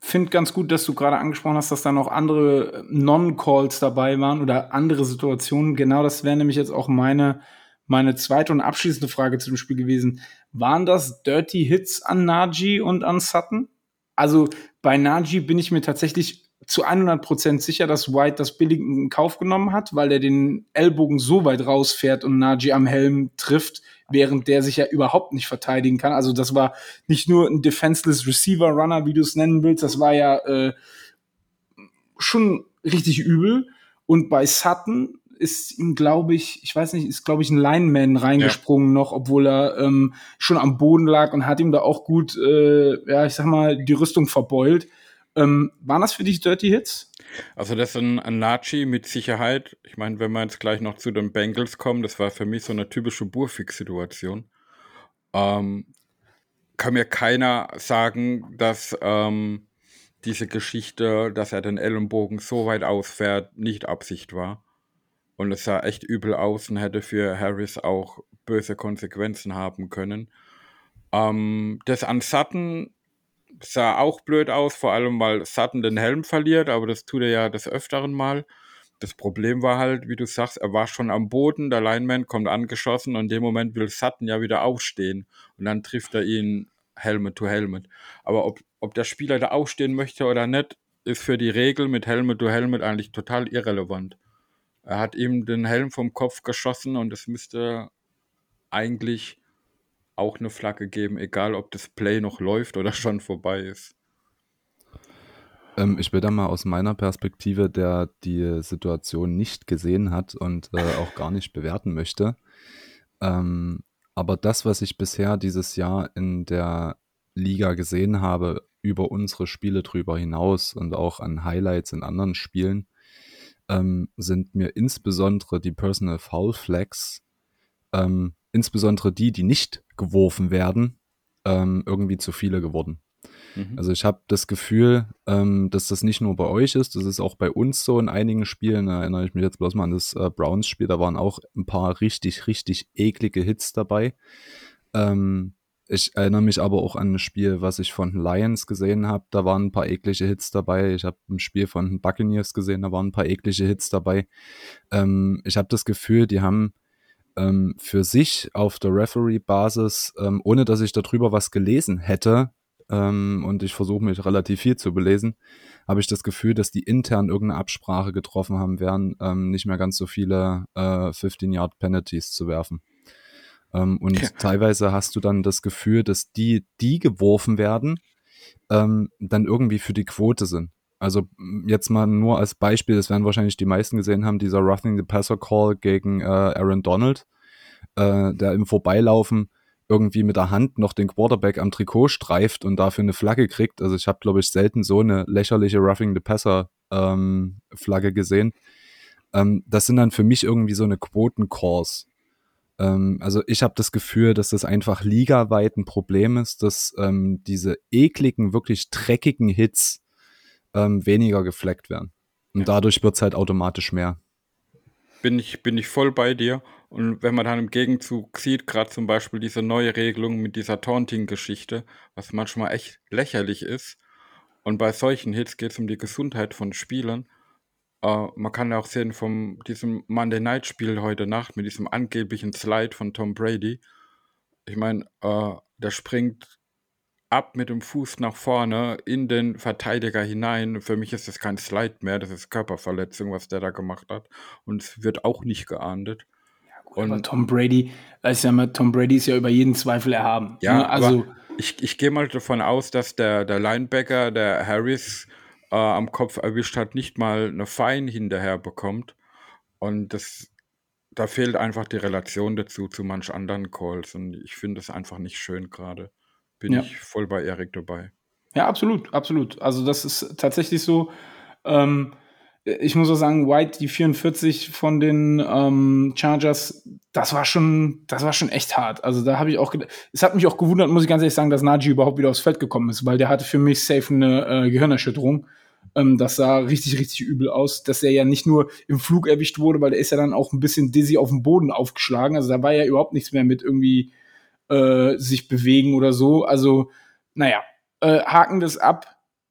finde ganz gut, dass du gerade angesprochen hast, dass da noch andere Non-Calls dabei waren oder andere Situationen. Genau das wäre nämlich jetzt auch meine, meine zweite und abschließende Frage zu dem Spiel gewesen. Waren das Dirty Hits an Naji und an Sutton? Also bei Naji bin ich mir tatsächlich zu 100% sicher, dass White das billig in Kauf genommen hat, weil er den Ellbogen so weit rausfährt und Najee am Helm trifft, während der sich ja überhaupt nicht verteidigen kann. Also das war nicht nur ein defenseless Receiver Runner, wie du es nennen willst, das war ja äh, schon richtig übel. Und bei Sutton ist ihm, glaube ich, ich weiß nicht, ist, glaube ich, ein Lineman reingesprungen ja. noch, obwohl er ähm, schon am Boden lag und hat ihm da auch gut, äh, ja, ich sag mal, die Rüstung verbeult. Ähm, waren das für dich Dirty Hits? Also das ist ein, Nachi mit Sicherheit. Ich meine, wenn wir jetzt gleich noch zu den Bengals kommen, das war für mich so eine typische Burfix-Situation. Ähm, kann mir keiner sagen, dass ähm, diese Geschichte, dass er den Ellenbogen so weit ausfährt, nicht Absicht war. Und es sah echt übel aus und hätte für Harris auch böse Konsequenzen haben können. Ähm, das an Sutton sah auch blöd aus, vor allem weil Sutton den Helm verliert, aber das tut er ja des Öfteren mal. Das Problem war halt, wie du sagst, er war schon am Boden, der Lineman kommt angeschossen und in dem Moment will Sutton ja wieder aufstehen und dann trifft er ihn Helmet to Helmet. Aber ob, ob der Spieler da aufstehen möchte oder nicht, ist für die Regel mit Helmet to Helmet eigentlich total irrelevant. Er hat ihm den Helm vom Kopf geschossen und es müsste eigentlich auch eine Flagge geben, egal ob das Play noch läuft oder (laughs) schon vorbei ist. Ähm, ich will da mal aus meiner Perspektive, der die Situation nicht gesehen hat und äh, auch gar nicht bewerten möchte. Ähm, aber das, was ich bisher dieses Jahr in der Liga gesehen habe, über unsere Spiele drüber hinaus und auch an Highlights in anderen Spielen, ähm, sind mir insbesondere die Personal Foul Flags, ähm, insbesondere die, die nicht geworfen werden, ähm, irgendwie zu viele geworden. Mhm. Also ich habe das Gefühl, ähm, dass das nicht nur bei euch ist, das ist auch bei uns so in einigen Spielen. Da erinnere ich mich jetzt bloß mal an das äh, Browns-Spiel, da waren auch ein paar richtig, richtig eklige Hits dabei. Ähm, ich erinnere mich aber auch an ein Spiel, was ich von Lions gesehen habe. Da waren ein paar eklige Hits dabei. Ich habe ein Spiel von Buccaneers gesehen, da waren ein paar eklige Hits dabei. Ähm, ich habe das Gefühl, die haben ähm, für sich auf der Referee-Basis, ähm, ohne dass ich darüber was gelesen hätte, ähm, und ich versuche mich relativ viel zu belesen, habe ich das Gefühl, dass die intern irgendeine Absprache getroffen haben werden, ähm, nicht mehr ganz so viele äh, 15-Yard-Penalties zu werfen. Ähm, und ja. teilweise hast du dann das Gefühl, dass die, die geworfen werden, ähm, dann irgendwie für die Quote sind. Also jetzt mal nur als Beispiel, das werden wahrscheinlich die meisten gesehen haben, dieser Roughing the Passer Call gegen äh, Aaron Donald, äh, der im Vorbeilaufen irgendwie mit der Hand noch den Quarterback am Trikot streift und dafür eine Flagge kriegt. Also ich habe, glaube ich, selten so eine lächerliche Roughing the Passer ähm, Flagge gesehen. Ähm, das sind dann für mich irgendwie so eine Quotencalls. Ähm, also ich habe das Gefühl, dass das einfach ligaweit ein Problem ist, dass ähm, diese ekligen, wirklich dreckigen Hits ähm, weniger gefleckt werden. Und dadurch wird es halt automatisch mehr. Bin ich, bin ich voll bei dir. Und wenn man dann im Gegenzug sieht, gerade zum Beispiel diese neue Regelung mit dieser Taunting-Geschichte, was manchmal echt lächerlich ist. Und bei solchen Hits geht es um die Gesundheit von Spielern. Äh, man kann ja auch sehen von diesem Monday Night Spiel heute Nacht mit diesem angeblichen Slide von Tom Brady. Ich meine, äh, der springt ab mit dem Fuß nach vorne in den Verteidiger hinein. Für mich ist das kein Slide mehr, das ist Körperverletzung, was der da gemacht hat. Und es wird auch nicht geahndet. Ja, gut, und aber Tom Brady, ich sag mal, Tom Brady ist ja über jeden Zweifel erhaben. Ja, ne? also ich, ich gehe mal davon aus, dass der, der Linebacker, der Harris, äh, am Kopf erwischt hat, nicht mal eine Fein hinterher bekommt. Und das, da fehlt einfach die Relation dazu zu manch anderen Calls. Und ich finde es einfach nicht schön gerade. Bin ja. ich voll bei Erik dabei. Ja, absolut, absolut. Also das ist tatsächlich so. Ähm, ich muss auch sagen, White, die 44 von den ähm, Chargers, das war schon, das war schon echt hart. Also da habe ich auch, es hat mich auch gewundert, muss ich ganz ehrlich sagen, dass Najee überhaupt wieder aufs Feld gekommen ist, weil der hatte für mich safe eine äh, Gehirnerschütterung. Ähm, das sah richtig, richtig übel aus, dass er ja nicht nur im Flug erwischt wurde, weil der ist ja dann auch ein bisschen dizzy auf dem Boden aufgeschlagen. Also da war ja überhaupt nichts mehr mit irgendwie äh, sich bewegen oder so. Also, naja, äh, haken das ab.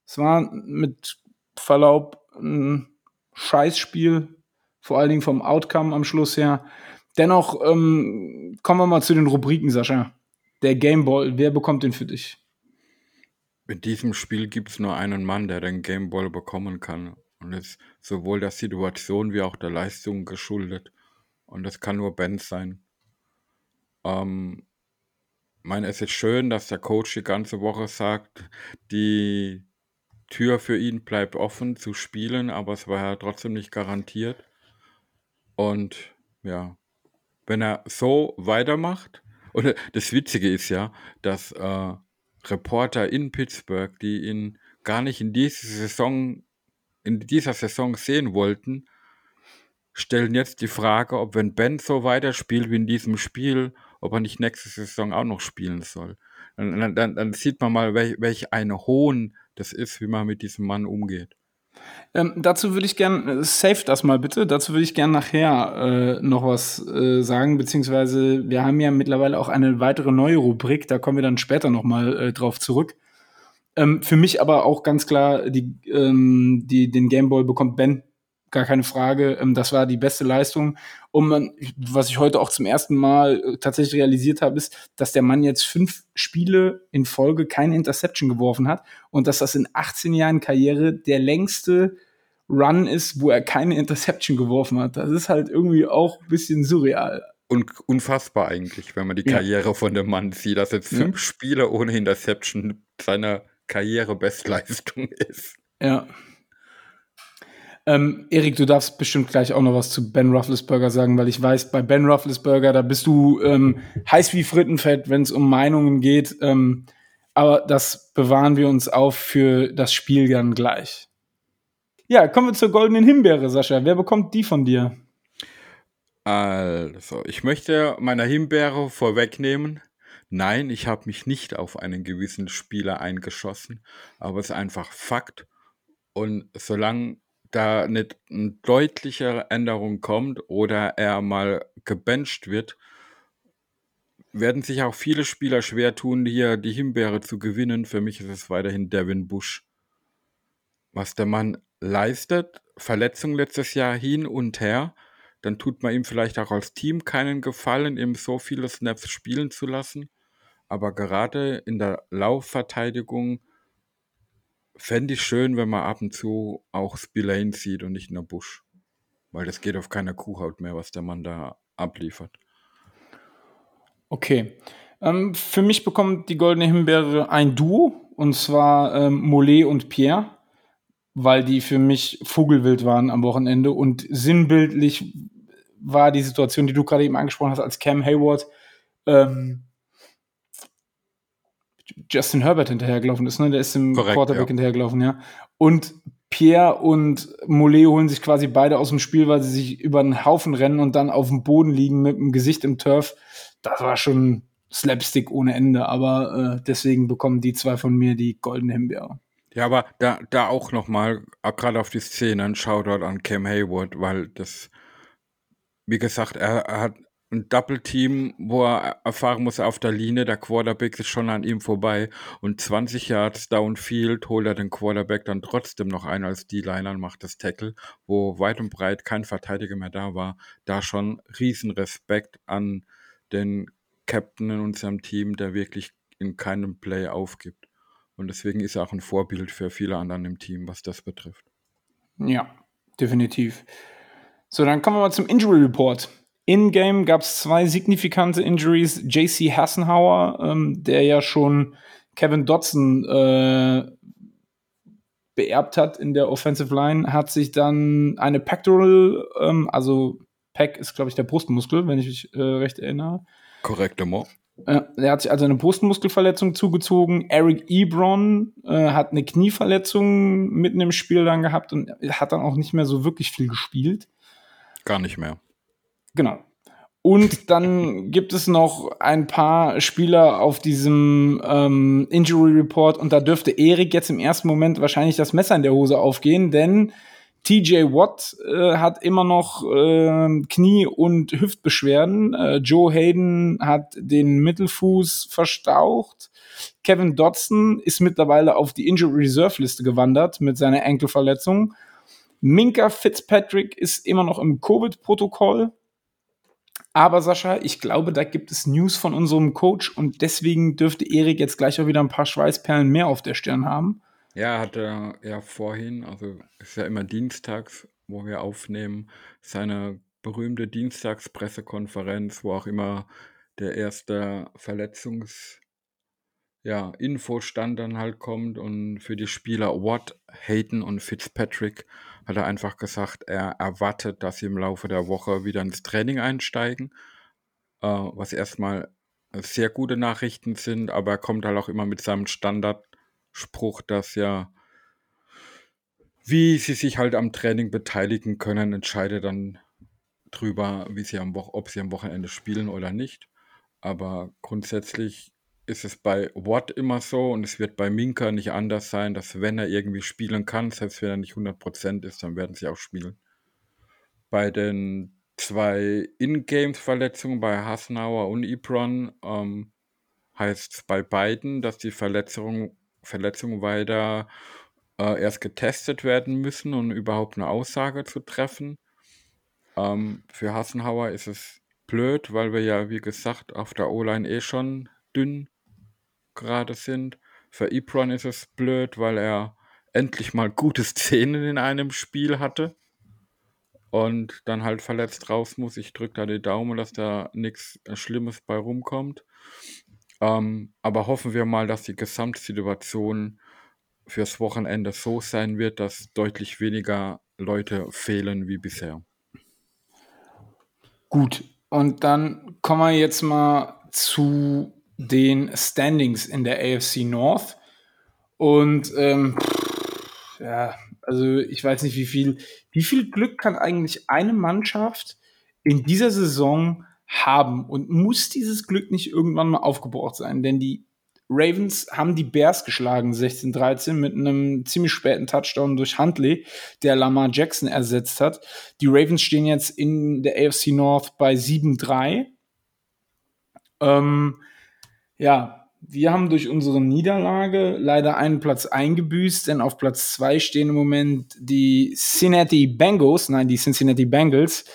Es war mit Verlaub ein Scheißspiel, vor allen Dingen vom Outcome am Schluss her. Dennoch ähm, kommen wir mal zu den Rubriken, Sascha. Der Gameball, wer bekommt den für dich? in diesem Spiel gibt es nur einen Mann, der den Gameball bekommen kann. Und ist sowohl der Situation wie auch der Leistung geschuldet. Und das kann nur Ben sein. Ähm, meine, es ist schön, dass der Coach die ganze Woche sagt, die Tür für ihn bleibt offen zu spielen, aber es war ja trotzdem nicht garantiert. Und ja, wenn er so weitermacht, (laughs) und das Witzige ist ja, dass äh, Reporter in Pittsburgh, die ihn gar nicht in dieser Saison, in dieser Saison sehen wollten, stellen jetzt die Frage, ob wenn Ben so weiterspielt wie in diesem Spiel, ob er nicht nächste Saison auch noch spielen soll. Dann, dann, dann sieht man mal, welch, welch ein Hohn das ist, wie man mit diesem Mann umgeht. Ähm, dazu würde ich gern, äh, save das mal bitte, dazu würde ich gern nachher äh, noch was äh, sagen, beziehungsweise wir haben ja mittlerweile auch eine weitere neue Rubrik, da kommen wir dann später noch mal äh, drauf zurück. Ähm, für mich aber auch ganz klar, die, ähm, die, den Gameboy bekommt Ben gar keine Frage. Ähm, das war die beste Leistung. Und man, was ich heute auch zum ersten Mal äh, tatsächlich realisiert habe, ist, dass der Mann jetzt fünf Spiele in Folge keine Interception geworfen hat und dass das in 18 Jahren Karriere der längste Run ist, wo er keine Interception geworfen hat. Das ist halt irgendwie auch ein bisschen surreal. Und unfassbar eigentlich, wenn man die Karriere ja. von dem Mann sieht, dass jetzt fünf ja. Spiele ohne Interception seiner Karrierebestleistung (laughs) ist. Ja. Ähm, Erik, du darfst bestimmt gleich auch noch was zu Ben Rufflesberger sagen, weil ich weiß, bei Ben Rufflesberger, da bist du ähm, heiß wie Frittenfett, wenn es um Meinungen geht. Ähm, aber das bewahren wir uns auf für das Spiel dann gleich. Ja, kommen wir zur goldenen Himbeere, Sascha. Wer bekommt die von dir? Also, ich möchte meiner Himbeere vorwegnehmen. Nein, ich habe mich nicht auf einen gewissen Spieler eingeschossen, aber es ist einfach Fakt. Und solange da eine, eine deutliche Änderung kommt oder er mal gebencht wird, werden sich auch viele Spieler schwer tun, hier die Himbeere zu gewinnen. Für mich ist es weiterhin Devin Bush. Was der Mann leistet, Verletzung letztes Jahr hin und her, dann tut man ihm vielleicht auch als Team keinen Gefallen, ihm so viele Snaps spielen zu lassen. Aber gerade in der Laufverteidigung Fände ich schön, wenn man ab und zu auch Spillane sieht und nicht nur Busch. Weil das geht auf keiner Kuhhaut mehr, was der Mann da abliefert. Okay. Ähm, für mich bekommt die Goldene Himbeere ein Duo, und zwar ähm, Mollet und Pierre, weil die für mich Vogelwild waren am Wochenende und sinnbildlich war die Situation, die du gerade eben angesprochen hast, als Cam Hayward ähm, Justin Herbert hinterhergelaufen ist, ne? Der ist dem Korrekt, Quarterback ja. hinterhergelaufen, ja. Und Pierre und Mollet holen sich quasi beide aus dem Spiel, weil sie sich über einen Haufen rennen und dann auf dem Boden liegen mit dem Gesicht im Turf. Das war schon Slapstick ohne Ende, aber äh, deswegen bekommen die zwei von mir die goldene Himbeere. Ja, aber da, da auch nochmal, gerade auf die Szene, ein Shoutout an Cam Hayward, weil das, wie gesagt, er, er hat ein Double-Team, wo er erfahren muss auf der Linie, der Quarterback ist schon an ihm vorbei und 20 Yards downfield holt er den Quarterback dann trotzdem noch ein als D-Liner und macht das Tackle, wo weit und breit kein Verteidiger mehr da war. Da schon Riesenrespekt an den Captain in unserem Team, der wirklich in keinem Play aufgibt. Und deswegen ist er auch ein Vorbild für viele anderen im Team, was das betrifft. Ja, definitiv. So, dann kommen wir mal zum Injury Report. In-Game gab es zwei signifikante Injuries. JC Hassenhauer, ähm, der ja schon Kevin Dodson äh, beerbt hat in der Offensive Line, hat sich dann eine Pectoral, ähm, also Pec ist, glaube ich, der Brustmuskel, wenn ich mich äh, recht erinnere. Korrekt, immer. Äh, er hat sich also eine Brustmuskelverletzung zugezogen. Eric Ebron äh, hat eine Knieverletzung mitten im Spiel dann gehabt und hat dann auch nicht mehr so wirklich viel gespielt. Gar nicht mehr. Genau. Und dann (laughs) gibt es noch ein paar Spieler auf diesem ähm, Injury Report und da dürfte Erik jetzt im ersten Moment wahrscheinlich das Messer in der Hose aufgehen, denn TJ Watt äh, hat immer noch äh, Knie- und Hüftbeschwerden. Äh, Joe Hayden hat den Mittelfuß verstaucht. Kevin Dodson ist mittlerweile auf die Injury Reserve Liste gewandert mit seiner Enkelverletzung. Minka Fitzpatrick ist immer noch im Covid-Protokoll. Aber Sascha, ich glaube, da gibt es News von unserem Coach und deswegen dürfte Erik jetzt gleich auch wieder ein paar Schweißperlen mehr auf der Stirn haben. Ja, hat er ja vorhin, also ist ja immer dienstags, wo wir aufnehmen, seine berühmte Dienstagspressekonferenz, wo auch immer der erste Verletzungs- ja, Infostand dann halt kommt und für die Spieler Watt, Hayden und Fitzpatrick hat er einfach gesagt, er erwartet, dass sie im Laufe der Woche wieder ins Training einsteigen, äh, was erstmal sehr gute Nachrichten sind, aber er kommt halt auch immer mit seinem Standardspruch, dass ja, wie sie sich halt am Training beteiligen können, entscheidet dann drüber, wie sie am ob sie am Wochenende spielen oder nicht. Aber grundsätzlich ist es bei Watt immer so und es wird bei Minka nicht anders sein, dass wenn er irgendwie spielen kann, selbst wenn er nicht 100% ist, dann werden sie auch spielen. Bei den zwei In-Games-Verletzungen bei Hasnauer und Ibron ähm, heißt es bei beiden, dass die Verletzungen Verletzung weiter äh, erst getestet werden müssen, um überhaupt eine Aussage zu treffen. Ähm, für Hassenhauer ist es blöd, weil wir ja, wie gesagt, auf der O-Line eh schon dünn gerade sind. Für Ebron ist es blöd, weil er endlich mal gute Szenen in einem Spiel hatte und dann halt verletzt raus muss. Ich drücke da die Daumen, dass da nichts Schlimmes bei rumkommt. Ähm, aber hoffen wir mal, dass die Gesamtsituation fürs Wochenende so sein wird, dass deutlich weniger Leute fehlen wie bisher. Gut, und dann kommen wir jetzt mal zu den Standings in der AFC North. Und ähm, ja, also ich weiß nicht, wie viel, wie viel Glück kann eigentlich eine Mannschaft in dieser Saison haben und muss dieses Glück nicht irgendwann mal aufgebraucht sein? Denn die Ravens haben die Bears geschlagen, 16-13, mit einem ziemlich späten Touchdown durch Huntley, der Lamar Jackson ersetzt hat. Die Ravens stehen jetzt in der AFC North bei 7-3. Ähm, ja, wir haben durch unsere Niederlage leider einen Platz eingebüßt, denn auf Platz zwei stehen im Moment die Cincinnati Bengals, nein, die Cincinnati Bengals,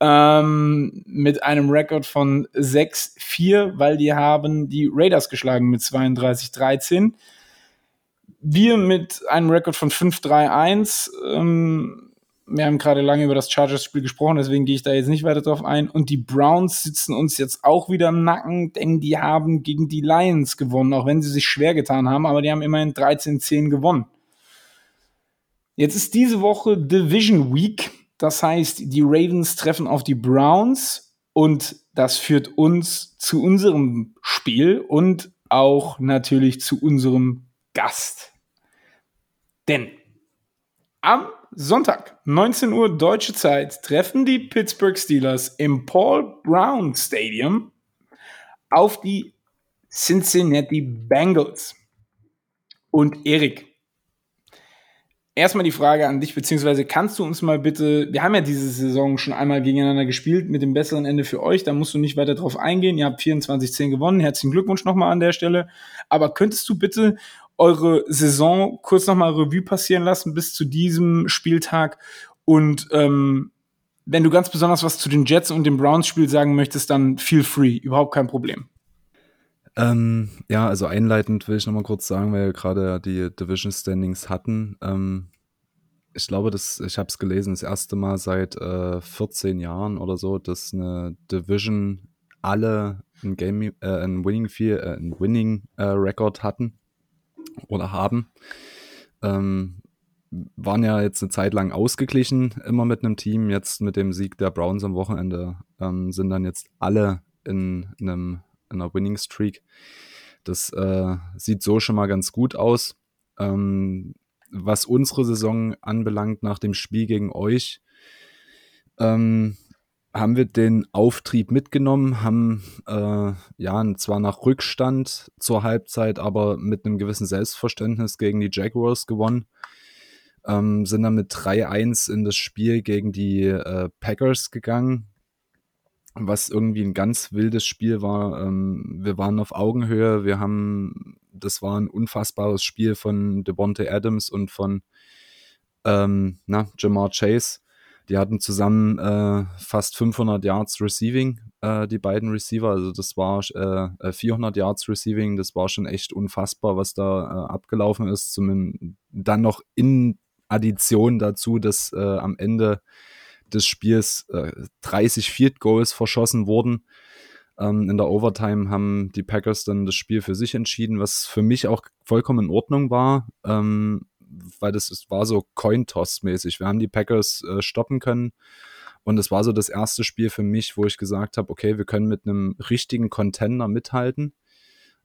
ähm, mit einem Rekord von 6-4, weil die haben die Raiders geschlagen mit 32-13. Wir mit einem Rekord von 5-3-1. Ähm, wir haben gerade lange über das Chargers-Spiel gesprochen, deswegen gehe ich da jetzt nicht weiter drauf ein. Und die Browns sitzen uns jetzt auch wieder im Nacken, denn die haben gegen die Lions gewonnen, auch wenn sie sich schwer getan haben, aber die haben immerhin 13-10 gewonnen. Jetzt ist diese Woche Division Week, das heißt, die Ravens treffen auf die Browns und das führt uns zu unserem Spiel und auch natürlich zu unserem Gast. Denn am Sonntag, 19 Uhr deutsche Zeit, treffen die Pittsburgh Steelers im Paul Brown Stadium auf die Cincinnati Bengals. Und Erik, erstmal die Frage an dich, beziehungsweise kannst du uns mal bitte, wir haben ja diese Saison schon einmal gegeneinander gespielt mit dem besseren Ende für euch, da musst du nicht weiter drauf eingehen. Ihr habt 24-10 gewonnen, herzlichen Glückwunsch nochmal an der Stelle. Aber könntest du bitte eure Saison kurz nochmal Revue passieren lassen bis zu diesem Spieltag. Und ähm, wenn du ganz besonders was zu den Jets und dem Browns-Spiel sagen möchtest, dann feel free, überhaupt kein Problem. Ähm, ja, also einleitend will ich nochmal kurz sagen, weil wir gerade die Division Standings hatten. Ähm, ich glaube, dass, ich habe es gelesen, das erste Mal seit äh, 14 Jahren oder so, dass eine Division alle ein Game, äh, ein Winning, äh, ein Winning äh, Record hatten oder haben. Ähm, waren ja jetzt eine Zeit lang ausgeglichen, immer mit einem Team. Jetzt mit dem Sieg der Browns am Wochenende ähm, sind dann jetzt alle in, einem, in einer Winning Streak. Das äh, sieht so schon mal ganz gut aus. Ähm, was unsere Saison anbelangt, nach dem Spiel gegen euch, ähm, haben wir den Auftrieb mitgenommen, haben äh, ja zwar nach Rückstand zur Halbzeit, aber mit einem gewissen Selbstverständnis gegen die Jaguars gewonnen. Ähm, sind dann mit 3-1 in das Spiel gegen die äh, Packers gegangen, was irgendwie ein ganz wildes Spiel war. Ähm, wir waren auf Augenhöhe, wir haben, das war ein unfassbares Spiel von Devontae Adams und von ähm, na, Jamar Chase die hatten zusammen äh, fast 500 Yards Receiving äh, die beiden Receiver. Also das war äh, 400 äh, Yards Receiving, das war schon echt unfassbar, was da äh, abgelaufen ist. Zum, dann noch in Addition dazu, dass äh, am Ende des Spiels 30 Field Goals verschossen wurden. Ähm, in der Overtime haben die Packers dann das Spiel für sich entschieden, was für mich auch vollkommen in Ordnung war. Ähm, weil das, das war so Coin-Toss-mäßig. Wir haben die Packers äh, stoppen können und es war so das erste Spiel für mich, wo ich gesagt habe, okay, wir können mit einem richtigen Contender mithalten,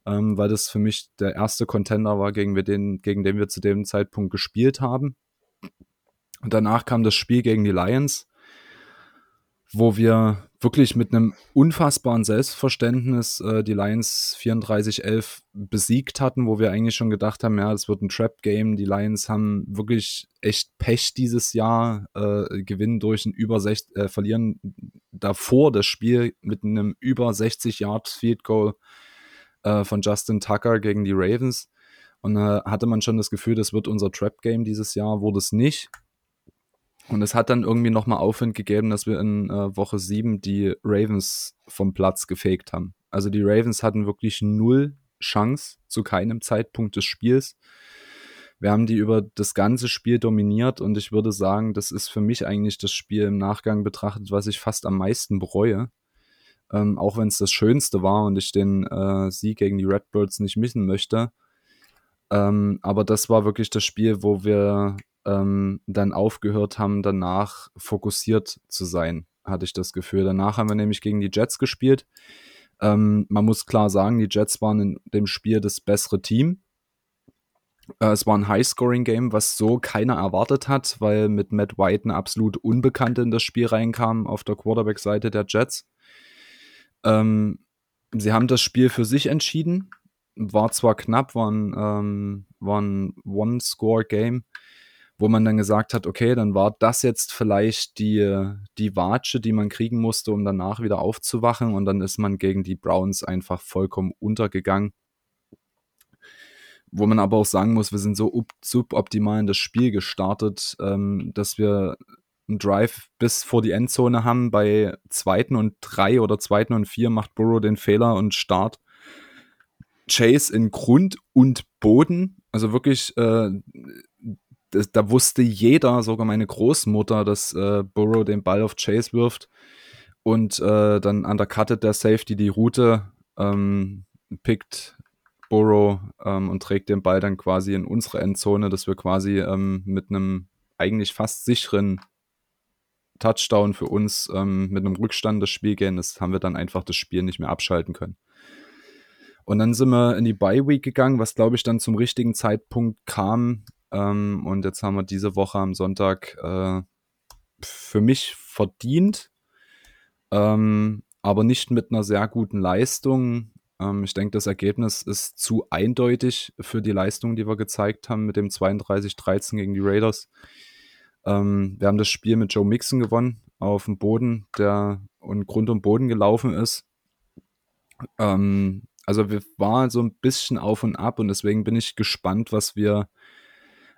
ähm, weil das für mich der erste Contender war, gegen, wir den, gegen den wir zu dem Zeitpunkt gespielt haben. Und danach kam das Spiel gegen die Lions, wo wir wirklich mit einem unfassbaren Selbstverständnis äh, die Lions 34-11 besiegt hatten, wo wir eigentlich schon gedacht haben, ja, das wird ein Trap-Game. Die Lions haben wirklich echt Pech dieses Jahr, äh, gewinnen durch ein über 60, äh, verlieren davor das Spiel mit einem über 60 Yard Field Goal äh, von Justin Tucker gegen die Ravens. Und da hatte man schon das Gefühl, das wird unser Trap-Game dieses Jahr, wurde es nicht. Und es hat dann irgendwie nochmal Aufwind gegeben, dass wir in äh, Woche 7 die Ravens vom Platz gefegt haben. Also die Ravens hatten wirklich null Chance zu keinem Zeitpunkt des Spiels. Wir haben die über das ganze Spiel dominiert und ich würde sagen, das ist für mich eigentlich das Spiel im Nachgang betrachtet, was ich fast am meisten bereue. Ähm, auch wenn es das Schönste war und ich den äh, Sieg gegen die Redbirds nicht missen möchte. Ähm, aber das war wirklich das Spiel, wo wir ähm, dann aufgehört haben, danach fokussiert zu sein, hatte ich das Gefühl. Danach haben wir nämlich gegen die Jets gespielt. Ähm, man muss klar sagen, die Jets waren in dem Spiel das bessere Team. Äh, es war ein High-Scoring-Game, was so keiner erwartet hat, weil mit Matt White eine absolut Unbekannte in das Spiel reinkam auf der Quarterback-Seite der Jets. Ähm, sie haben das Spiel für sich entschieden. War zwar knapp, war ein, ähm, war ein One-Score-Game, wo man dann gesagt hat, okay, dann war das jetzt vielleicht die, die Watsche, die man kriegen musste, um danach wieder aufzuwachen und dann ist man gegen die Browns einfach vollkommen untergegangen. Wo man aber auch sagen muss, wir sind so suboptimal in das Spiel gestartet, ähm, dass wir einen Drive bis vor die Endzone haben. Bei zweiten und drei oder zweiten und vier macht Burrow den Fehler und Start Chase in Grund und Boden. Also wirklich äh, das, da wusste jeder, sogar meine Großmutter, dass äh, Burrow den Ball auf Chase wirft und äh, dann undercuttet der Safety die Route, ähm, pickt Burrow ähm, und trägt den Ball dann quasi in unsere Endzone, dass wir quasi ähm, mit einem eigentlich fast sicheren Touchdown für uns ähm, mit einem Rückstand das Spiel gehen. Das haben wir dann einfach das Spiel nicht mehr abschalten können. Und dann sind wir in die Bye Week gegangen, was glaube ich dann zum richtigen Zeitpunkt kam, ähm, und jetzt haben wir diese Woche am Sonntag äh, für mich verdient, ähm, aber nicht mit einer sehr guten Leistung. Ähm, ich denke, das Ergebnis ist zu eindeutig für die Leistung, die wir gezeigt haben mit dem 32-13 gegen die Raiders. Ähm, wir haben das Spiel mit Joe Mixon gewonnen auf dem Boden, der und Grund und Boden gelaufen ist. Ähm, also wir waren so ein bisschen auf und ab und deswegen bin ich gespannt, was wir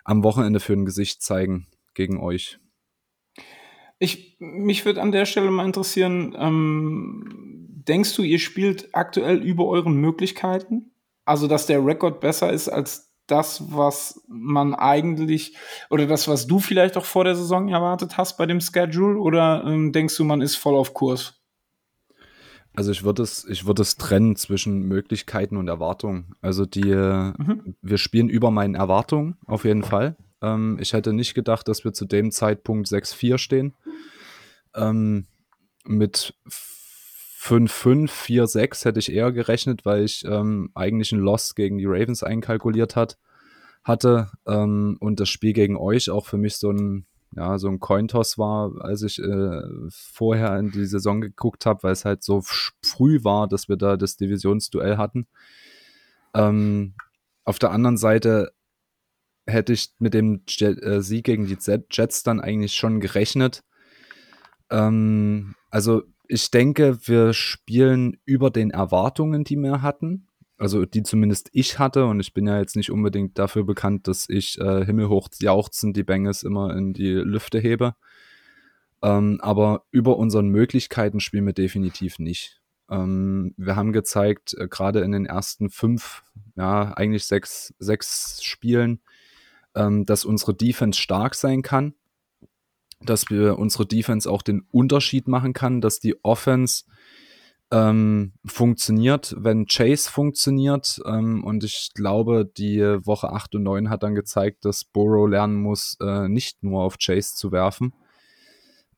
am Wochenende für ein Gesicht zeigen gegen euch? Ich, mich würde an der Stelle mal interessieren, ähm, denkst du, ihr spielt aktuell über euren Möglichkeiten? Also, dass der Rekord besser ist als das, was man eigentlich, oder das, was du vielleicht auch vor der Saison erwartet hast bei dem Schedule? Oder ähm, denkst du, man ist voll auf Kurs? Also ich würde es, ich würde es trennen zwischen Möglichkeiten und Erwartungen. Also die, mhm. wir spielen über meinen Erwartungen auf jeden Fall. Ähm, ich hätte nicht gedacht, dass wir zu dem Zeitpunkt 6-4 stehen. Ähm, mit 5-5, 4-6 hätte ich eher gerechnet, weil ich ähm, eigentlich einen Loss gegen die Ravens einkalkuliert hat, hatte. Ähm, und das Spiel gegen euch auch für mich so ein ja, so ein Cointoss war, als ich äh, vorher in die Saison geguckt habe, weil es halt so früh war, dass wir da das Divisionsduell hatten. Ähm, auf der anderen Seite hätte ich mit dem Jet, äh, Sieg gegen die Jets dann eigentlich schon gerechnet. Ähm, also ich denke, wir spielen über den Erwartungen, die wir hatten also die zumindest ich hatte, und ich bin ja jetzt nicht unbedingt dafür bekannt, dass ich äh, himmelhoch jauchzend die Bengals immer in die Lüfte hebe. Ähm, aber über unseren Möglichkeiten spielen wir definitiv nicht. Ähm, wir haben gezeigt, äh, gerade in den ersten fünf, ja, eigentlich sechs, sechs Spielen, ähm, dass unsere Defense stark sein kann, dass wir unsere Defense auch den Unterschied machen kann, dass die Offense ähm, funktioniert, wenn Chase funktioniert. Ähm, und ich glaube, die Woche 8 und 9 hat dann gezeigt, dass Burrow lernen muss, äh, nicht nur auf Chase zu werfen.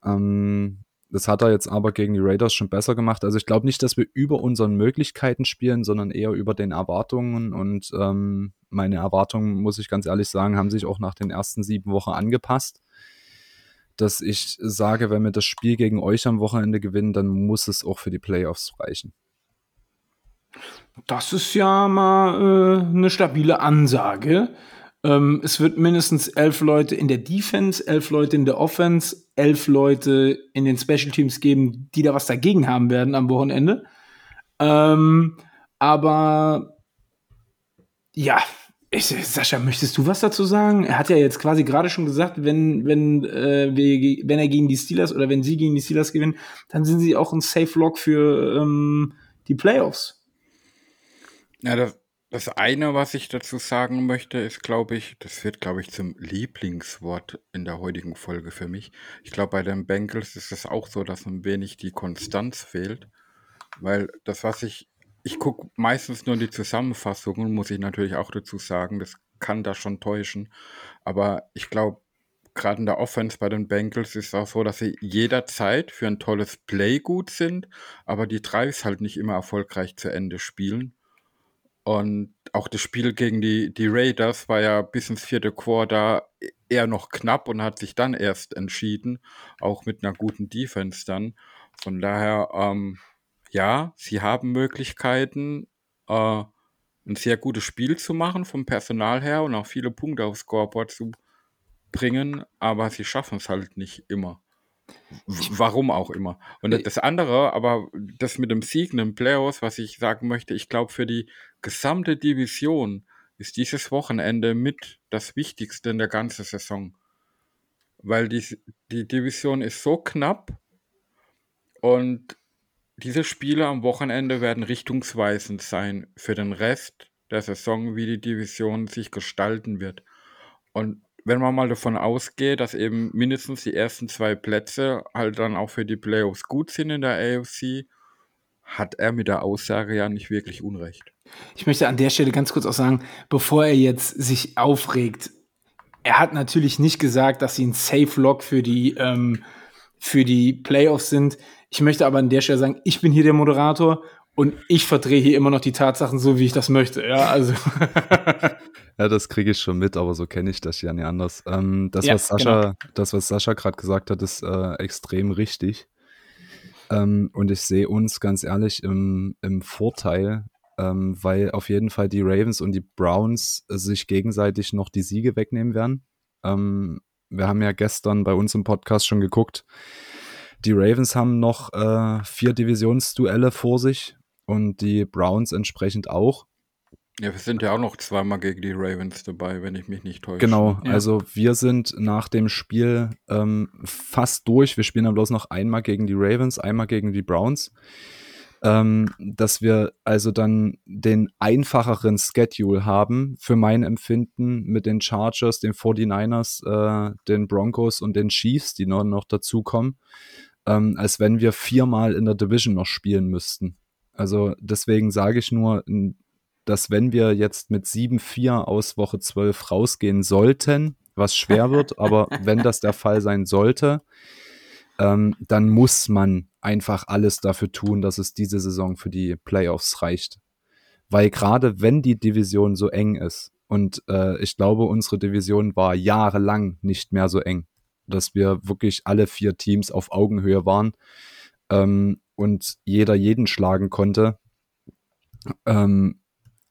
Ähm, das hat er jetzt aber gegen die Raiders schon besser gemacht. Also ich glaube nicht, dass wir über unseren Möglichkeiten spielen, sondern eher über den Erwartungen. Und ähm, meine Erwartungen, muss ich ganz ehrlich sagen, haben sich auch nach den ersten sieben Wochen angepasst dass ich sage, wenn wir das Spiel gegen euch am Wochenende gewinnen, dann muss es auch für die Playoffs reichen. Das ist ja mal äh, eine stabile Ansage. Ähm, es wird mindestens elf Leute in der Defense, elf Leute in der Offense, elf Leute in den Special Teams geben, die da was dagegen haben werden am Wochenende. Ähm, aber ja, ich, Sascha, möchtest du was dazu sagen? Er hat ja jetzt quasi gerade schon gesagt, wenn, wenn, äh, wir, wenn er gegen die Steelers oder wenn sie gegen die Steelers gewinnen, dann sind sie auch ein Safe Lock für ähm, die Playoffs. Ja, das, das eine, was ich dazu sagen möchte, ist, glaube ich, das wird, glaube ich, zum Lieblingswort in der heutigen Folge für mich. Ich glaube, bei den Bengals ist es auch so, dass ein wenig die Konstanz fehlt, weil das, was ich ich gucke meistens nur die Zusammenfassungen, muss ich natürlich auch dazu sagen. Das kann da schon täuschen. Aber ich glaube, gerade in der Offense bei den Bengals ist es auch so, dass sie jederzeit für ein tolles Play gut sind, aber die Drives halt nicht immer erfolgreich zu Ende spielen. Und auch das Spiel gegen die, die Raiders war ja bis ins vierte Quarter eher noch knapp und hat sich dann erst entschieden, auch mit einer guten Defense dann. Von daher, ähm, ja, sie haben Möglichkeiten, äh, ein sehr gutes Spiel zu machen vom Personal her und auch viele Punkte aufs Scoreboard zu bringen, aber sie schaffen es halt nicht immer. Warum auch immer. Und das andere, aber das mit dem Sieg in den Playoffs, was ich sagen möchte, ich glaube, für die gesamte Division ist dieses Wochenende mit das Wichtigste in der ganzen Saison. Weil die, die Division ist so knapp und diese Spiele am Wochenende werden richtungsweisend sein für den Rest der Saison, wie die Division sich gestalten wird. Und wenn man mal davon ausgeht, dass eben mindestens die ersten zwei Plätze halt dann auch für die Playoffs gut sind in der AFC, hat er mit der Aussage ja nicht wirklich Unrecht. Ich möchte an der Stelle ganz kurz auch sagen, bevor er jetzt sich aufregt, er hat natürlich nicht gesagt, dass sie ein Safe Lock für die, ähm, für die Playoffs sind. Ich möchte aber an der Stelle sagen, ich bin hier der Moderator und ich verdrehe hier immer noch die Tatsachen so, wie ich das möchte. Ja, also. (laughs) ja, das kriege ich schon mit, aber so kenne ich das ja nicht anders. Ähm, das, ja, was Sascha, genau. das, was Sascha gerade gesagt hat, ist äh, extrem richtig. Ähm, und ich sehe uns ganz ehrlich im, im Vorteil, ähm, weil auf jeden Fall die Ravens und die Browns sich gegenseitig noch die Siege wegnehmen werden. Ähm, wir haben ja gestern bei uns im Podcast schon geguckt, die Ravens haben noch äh, vier Divisionsduelle vor sich und die Browns entsprechend auch. Ja, wir sind ja auch noch zweimal gegen die Ravens dabei, wenn ich mich nicht täusche. Genau, ja. also wir sind nach dem Spiel ähm, fast durch. Wir spielen dann bloß noch einmal gegen die Ravens, einmal gegen die Browns. Ähm, dass wir also dann den einfacheren Schedule haben für mein Empfinden mit den Chargers, den 49ers, äh, den Broncos und den Chiefs, die noch, noch dazukommen ähm, als wenn wir viermal in der Division noch spielen müssten. Also deswegen sage ich nur, dass wenn wir jetzt mit 7-4 aus Woche 12 rausgehen sollten, was schwer (laughs) wird, aber wenn das der Fall sein sollte, ähm, dann muss man einfach alles dafür tun, dass es diese Saison für die Playoffs reicht. Weil gerade wenn die Division so eng ist, und äh, ich glaube, unsere Division war jahrelang nicht mehr so eng dass wir wirklich alle vier Teams auf Augenhöhe waren ähm, und jeder jeden schlagen konnte, ähm,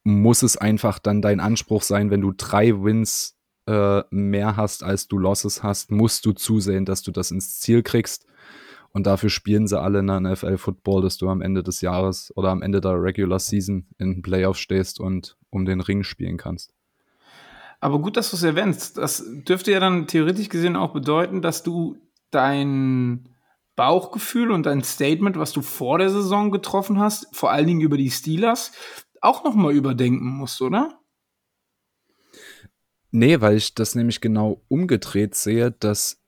muss es einfach dann dein Anspruch sein, wenn du drei Wins äh, mehr hast, als du Losses hast, musst du zusehen, dass du das ins Ziel kriegst. Und dafür spielen sie alle in der NFL Football, dass du am Ende des Jahres oder am Ende der Regular Season in den Playoffs stehst und um den Ring spielen kannst. Aber gut, dass du es erwähnst. Das dürfte ja dann theoretisch gesehen auch bedeuten, dass du dein Bauchgefühl und dein Statement, was du vor der Saison getroffen hast, vor allen Dingen über die Steelers, auch noch mal überdenken musst, oder? Nee, weil ich das nämlich genau umgedreht sehe, dass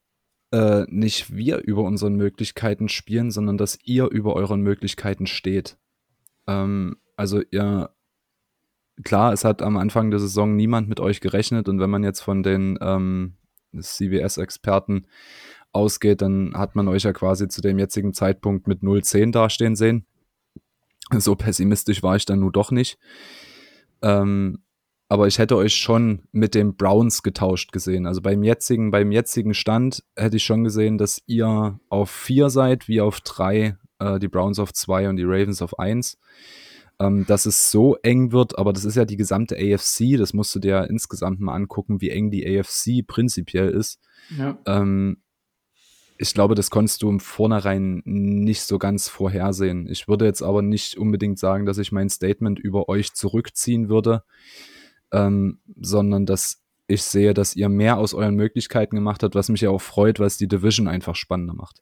äh, nicht wir über unseren Möglichkeiten spielen, sondern dass ihr über euren Möglichkeiten steht. Ähm, also ihr, klar, es hat am Anfang der Saison niemand mit euch gerechnet und wenn man jetzt von den ähm, CBS-Experten ausgeht, dann hat man euch ja quasi zu dem jetzigen Zeitpunkt mit 0-10 dastehen sehen. So pessimistisch war ich dann nur doch nicht. Ähm, aber ich hätte euch schon mit den Browns getauscht gesehen. Also beim jetzigen, beim jetzigen Stand hätte ich schon gesehen, dass ihr auf vier seid, wie auf drei, äh, die Browns auf zwei und die Ravens auf eins. Ähm, dass es so eng wird, aber das ist ja die gesamte AFC, das musst du dir insgesamt mal angucken, wie eng die AFC prinzipiell ist. Ja. Ähm, ich glaube, das konntest du im Vornherein nicht so ganz vorhersehen. Ich würde jetzt aber nicht unbedingt sagen, dass ich mein Statement über euch zurückziehen würde ähm, sondern dass ich sehe, dass ihr mehr aus euren Möglichkeiten gemacht habt, was mich ja auch freut, weil es die Division einfach spannender macht.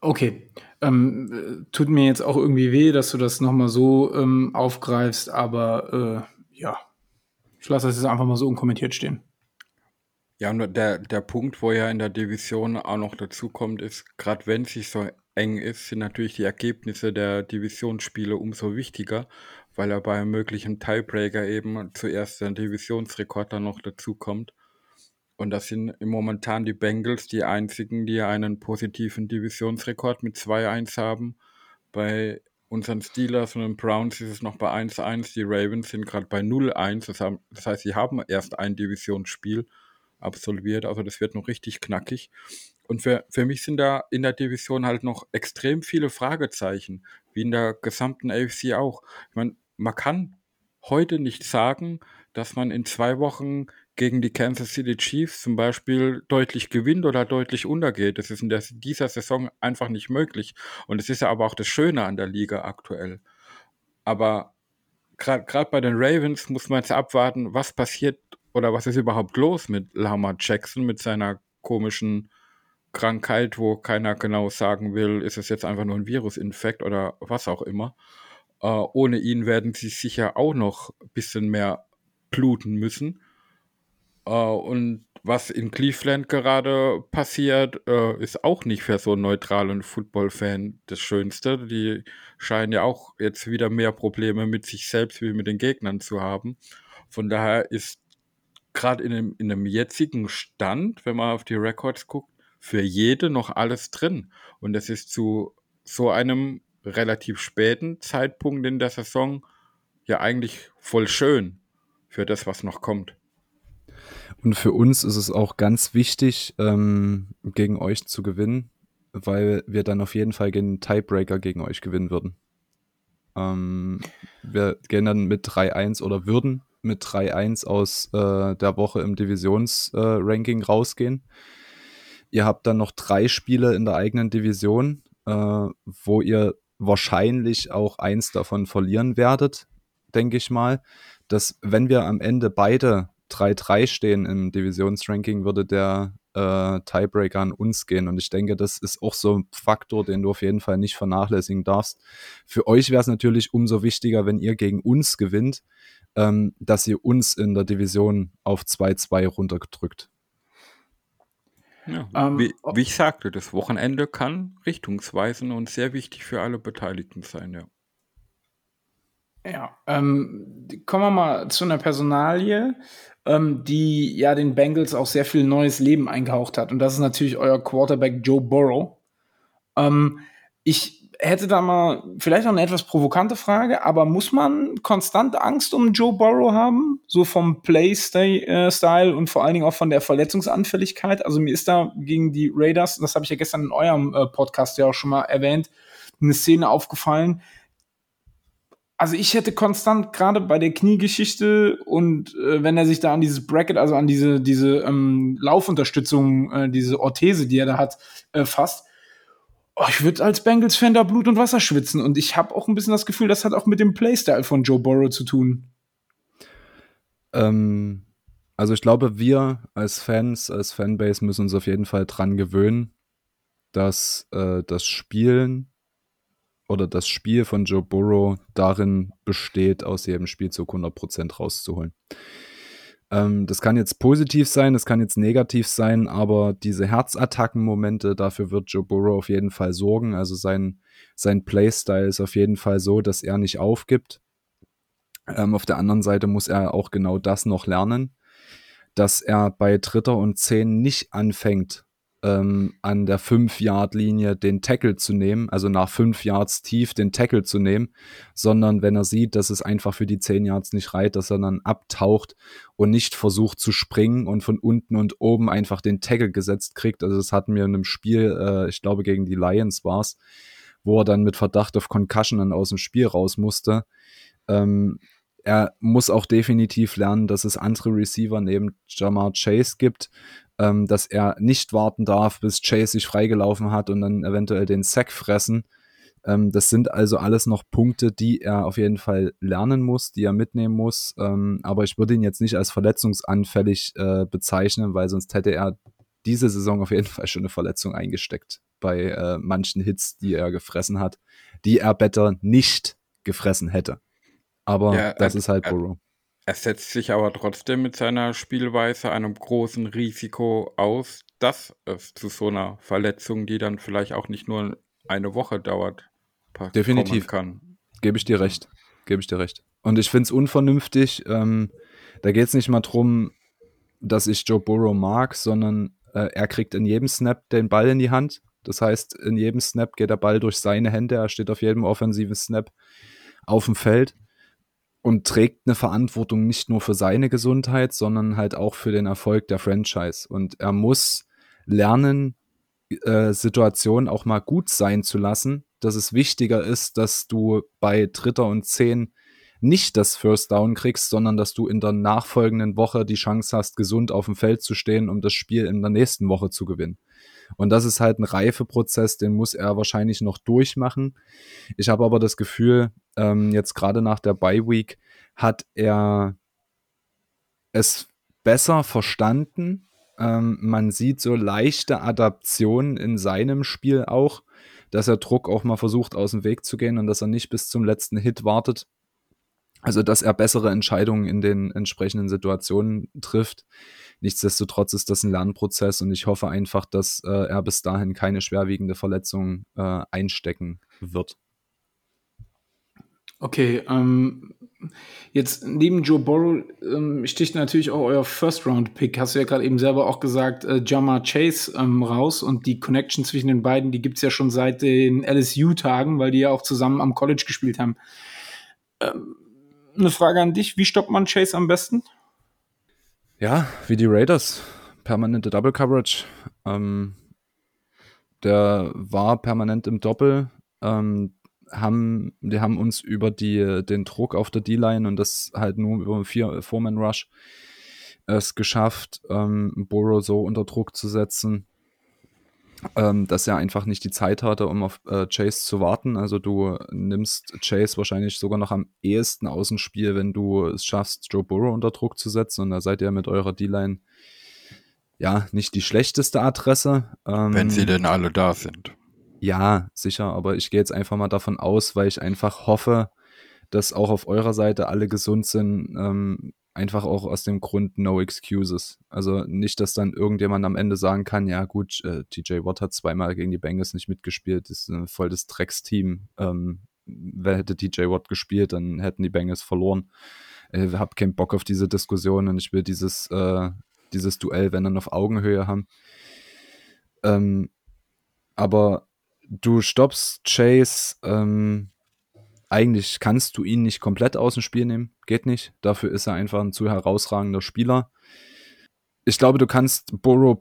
Okay, ähm, tut mir jetzt auch irgendwie weh, dass du das nochmal so ähm, aufgreifst, aber äh, ja, ich lasse das jetzt einfach mal so unkommentiert stehen. Ja, und der, der Punkt, wo ja in der Division auch noch dazu kommt, ist, gerade wenn es sich so eng ist, sind natürlich die Ergebnisse der Divisionsspiele umso wichtiger, weil er bei einem möglichen Tiebreaker eben zuerst der Divisionsrekord dann noch dazukommt. Und das sind momentan die Bengals die einzigen, die einen positiven Divisionsrekord mit 2-1 haben. Bei unseren Steelers und den Browns ist es noch bei 1-1. Die Ravens sind gerade bei 0-1. Das, heißt, sie haben erst ein Divisionsspiel absolviert. Also das wird noch richtig knackig. Und für, für mich sind da in der Division halt noch extrem viele Fragezeichen, wie in der gesamten AFC auch. Ich meine, man kann heute nicht sagen, dass man in zwei Wochen gegen die Kansas City Chiefs zum Beispiel deutlich gewinnt oder deutlich untergeht. Das ist in dieser Saison einfach nicht möglich. Und es ist ja aber auch das Schöne an der Liga aktuell. Aber gerade bei den Ravens muss man jetzt abwarten, was passiert oder was ist überhaupt los mit Lama Jackson, mit seiner komischen Krankheit, wo keiner genau sagen will, ist es jetzt einfach nur ein Virusinfekt oder was auch immer. Äh, ohne ihn werden sie sicher auch noch ein bisschen mehr bluten müssen. Äh, und was in Cleveland gerade passiert, äh, ist auch nicht für so einen neutralen Football-Fan das Schönste. Die scheinen ja auch jetzt wieder mehr Probleme mit sich selbst wie mit den Gegnern zu haben. Von daher ist gerade in dem, in dem jetzigen Stand, wenn man auf die Records guckt, für jede noch alles drin. Und es ist zu so einem relativ späten Zeitpunkt in der Saison ja eigentlich voll schön für das, was noch kommt. Und für uns ist es auch ganz wichtig, ähm, gegen euch zu gewinnen, weil wir dann auf jeden Fall gegen Tiebreaker gegen euch gewinnen würden. Ähm, wir gehen dann mit 3-1 oder würden mit 3-1 aus äh, der Woche im Divisionsranking äh, rausgehen. Ihr habt dann noch drei Spiele in der eigenen Division, äh, wo ihr wahrscheinlich auch eins davon verlieren werdet, denke ich mal. Dass wenn wir am Ende beide 3-3 stehen im Divisionsranking, würde der äh, Tiebreaker an uns gehen. Und ich denke, das ist auch so ein Faktor, den du auf jeden Fall nicht vernachlässigen darfst. Für euch wäre es natürlich umso wichtiger, wenn ihr gegen uns gewinnt, ähm, dass ihr uns in der Division auf 2-2 runtergedrückt. Ja, ähm, wie, wie, ich sagte, das Wochenende kann richtungsweisend und sehr wichtig für alle Beteiligten sein, ja. Ja, ähm, kommen wir mal zu einer Personalie, ähm, die ja den Bengals auch sehr viel neues Leben eingehaucht hat. Und das ist natürlich euer Quarterback Joe Burrow. Ähm, ich hätte da mal vielleicht auch eine etwas provokante Frage, aber muss man konstant Angst um Joe Burrow haben? So vom Play-Style und vor allen Dingen auch von der Verletzungsanfälligkeit? Also mir ist da gegen die Raiders, das habe ich ja gestern in eurem äh, Podcast ja auch schon mal erwähnt, eine Szene aufgefallen. Also ich hätte konstant gerade bei der Kniegeschichte und äh, wenn er sich da an dieses Bracket, also an diese, diese ähm, Laufunterstützung, äh, diese Orthese, die er da hat, äh, fasst, oh, ich würde als Bengals-Fan da Blut und Wasser schwitzen. Und ich habe auch ein bisschen das Gefühl, das hat auch mit dem Playstyle von Joe Burrow zu tun. Ähm, also ich glaube, wir als Fans, als Fanbase müssen uns auf jeden Fall dran gewöhnen, dass äh, das Spielen oder das Spiel von Joe Burrow darin besteht, aus jedem Spielzug 100% rauszuholen. Ähm, das kann jetzt positiv sein, das kann jetzt negativ sein, aber diese Herzattacken-Momente, dafür wird Joe Burrow auf jeden Fall sorgen. Also sein, sein Playstyle ist auf jeden Fall so, dass er nicht aufgibt. Ähm, auf der anderen Seite muss er auch genau das noch lernen, dass er bei Dritter und Zehn nicht anfängt, ähm, an der 5-Yard-Linie den Tackle zu nehmen, also nach 5 Yards tief den Tackle zu nehmen, sondern wenn er sieht, dass es einfach für die 10 Yards nicht reicht, dass er dann abtaucht und nicht versucht zu springen und von unten und oben einfach den Tackle gesetzt kriegt. Also das hatten wir in einem Spiel, äh, ich glaube gegen die Lions war es, wo er dann mit Verdacht auf Concussion dann aus dem Spiel raus musste. Ähm, er muss auch definitiv lernen, dass es andere Receiver neben Jamar Chase gibt, ähm, dass er nicht warten darf, bis Chase sich freigelaufen hat und dann eventuell den Sack fressen. Ähm, das sind also alles noch Punkte, die er auf jeden Fall lernen muss, die er mitnehmen muss. Ähm, aber ich würde ihn jetzt nicht als verletzungsanfällig äh, bezeichnen, weil sonst hätte er diese Saison auf jeden Fall schon eine Verletzung eingesteckt bei äh, manchen Hits, die er gefressen hat, die er besser nicht gefressen hätte. Aber ja, das er, ist halt Burrow. Er setzt sich aber trotzdem mit seiner Spielweise einem großen Risiko aus, dass es zu so einer Verletzung, die dann vielleicht auch nicht nur eine Woche dauert, Definitiv. kann. Gebe ich dir recht. Gebe ich dir recht. Und ich finde es unvernünftig. Ähm, da geht es nicht mal darum, dass ich Joe Burrow mag, sondern äh, er kriegt in jedem Snap den Ball in die Hand. Das heißt, in jedem Snap geht der Ball durch seine Hände. Er steht auf jedem offensiven Snap auf dem Feld und trägt eine Verantwortung nicht nur für seine Gesundheit, sondern halt auch für den Erfolg der Franchise. Und er muss lernen, äh, Situationen auch mal gut sein zu lassen, dass es wichtiger ist, dass du bei Dritter und Zehn nicht das First Down kriegst, sondern dass du in der nachfolgenden Woche die Chance hast, gesund auf dem Feld zu stehen, um das Spiel in der nächsten Woche zu gewinnen. Und das ist halt ein Reifeprozess, den muss er wahrscheinlich noch durchmachen. Ich habe aber das Gefühl, ähm, jetzt gerade nach der Bye Week hat er es besser verstanden. Ähm, man sieht so leichte Adaptionen in seinem Spiel auch, dass er Druck auch mal versucht aus dem Weg zu gehen und dass er nicht bis zum letzten Hit wartet. Also, dass er bessere Entscheidungen in den entsprechenden Situationen trifft. Nichtsdestotrotz ist das ein Lernprozess und ich hoffe einfach, dass äh, er bis dahin keine schwerwiegende Verletzung äh, einstecken wird. Okay, ähm, jetzt neben Joe Burrow ähm, sticht natürlich auch euer First-Round-Pick, hast du ja gerade eben selber auch gesagt, äh, Jamar Chase ähm, raus und die Connection zwischen den beiden, die gibt es ja schon seit den LSU-Tagen, weil die ja auch zusammen am College gespielt haben. Ähm, eine Frage an dich, wie stoppt man Chase am besten? Ja, wie die Raiders. Permanente Double Coverage. Ähm, der war permanent im Doppel. Ähm, haben, die haben uns über die, den Druck auf der D-Line und das halt nur über vier Foreman Rush es geschafft, ähm, Burrow so unter Druck zu setzen, ähm, dass er einfach nicht die Zeit hatte, um auf äh, Chase zu warten. Also du nimmst Chase wahrscheinlich sogar noch am ehesten aus dem Spiel, wenn du es schaffst, Joe Burrow unter Druck zu setzen. Und da seid ihr mit eurer D-Line ja nicht die schlechteste Adresse. Ähm, wenn sie denn alle da sind. Ja, sicher, aber ich gehe jetzt einfach mal davon aus, weil ich einfach hoffe, dass auch auf eurer Seite alle gesund sind, ähm, einfach auch aus dem Grund No Excuses. Also nicht, dass dann irgendjemand am Ende sagen kann, ja gut, äh, TJ Watt hat zweimal gegen die Bengals nicht mitgespielt, ist ein voll das Drecksteam. Ähm, wer hätte TJ Watt gespielt, dann hätten die Bengals verloren. Ich äh, habe keinen Bock auf diese Diskussion und ich will dieses, äh, dieses Duell, wenn dann auf Augenhöhe haben. Ähm, aber du stoppst Chase, ähm, eigentlich kannst du ihn nicht komplett aus dem Spiel nehmen. Geht nicht. Dafür ist er einfach ein zu herausragender Spieler. Ich glaube, du kannst Burrow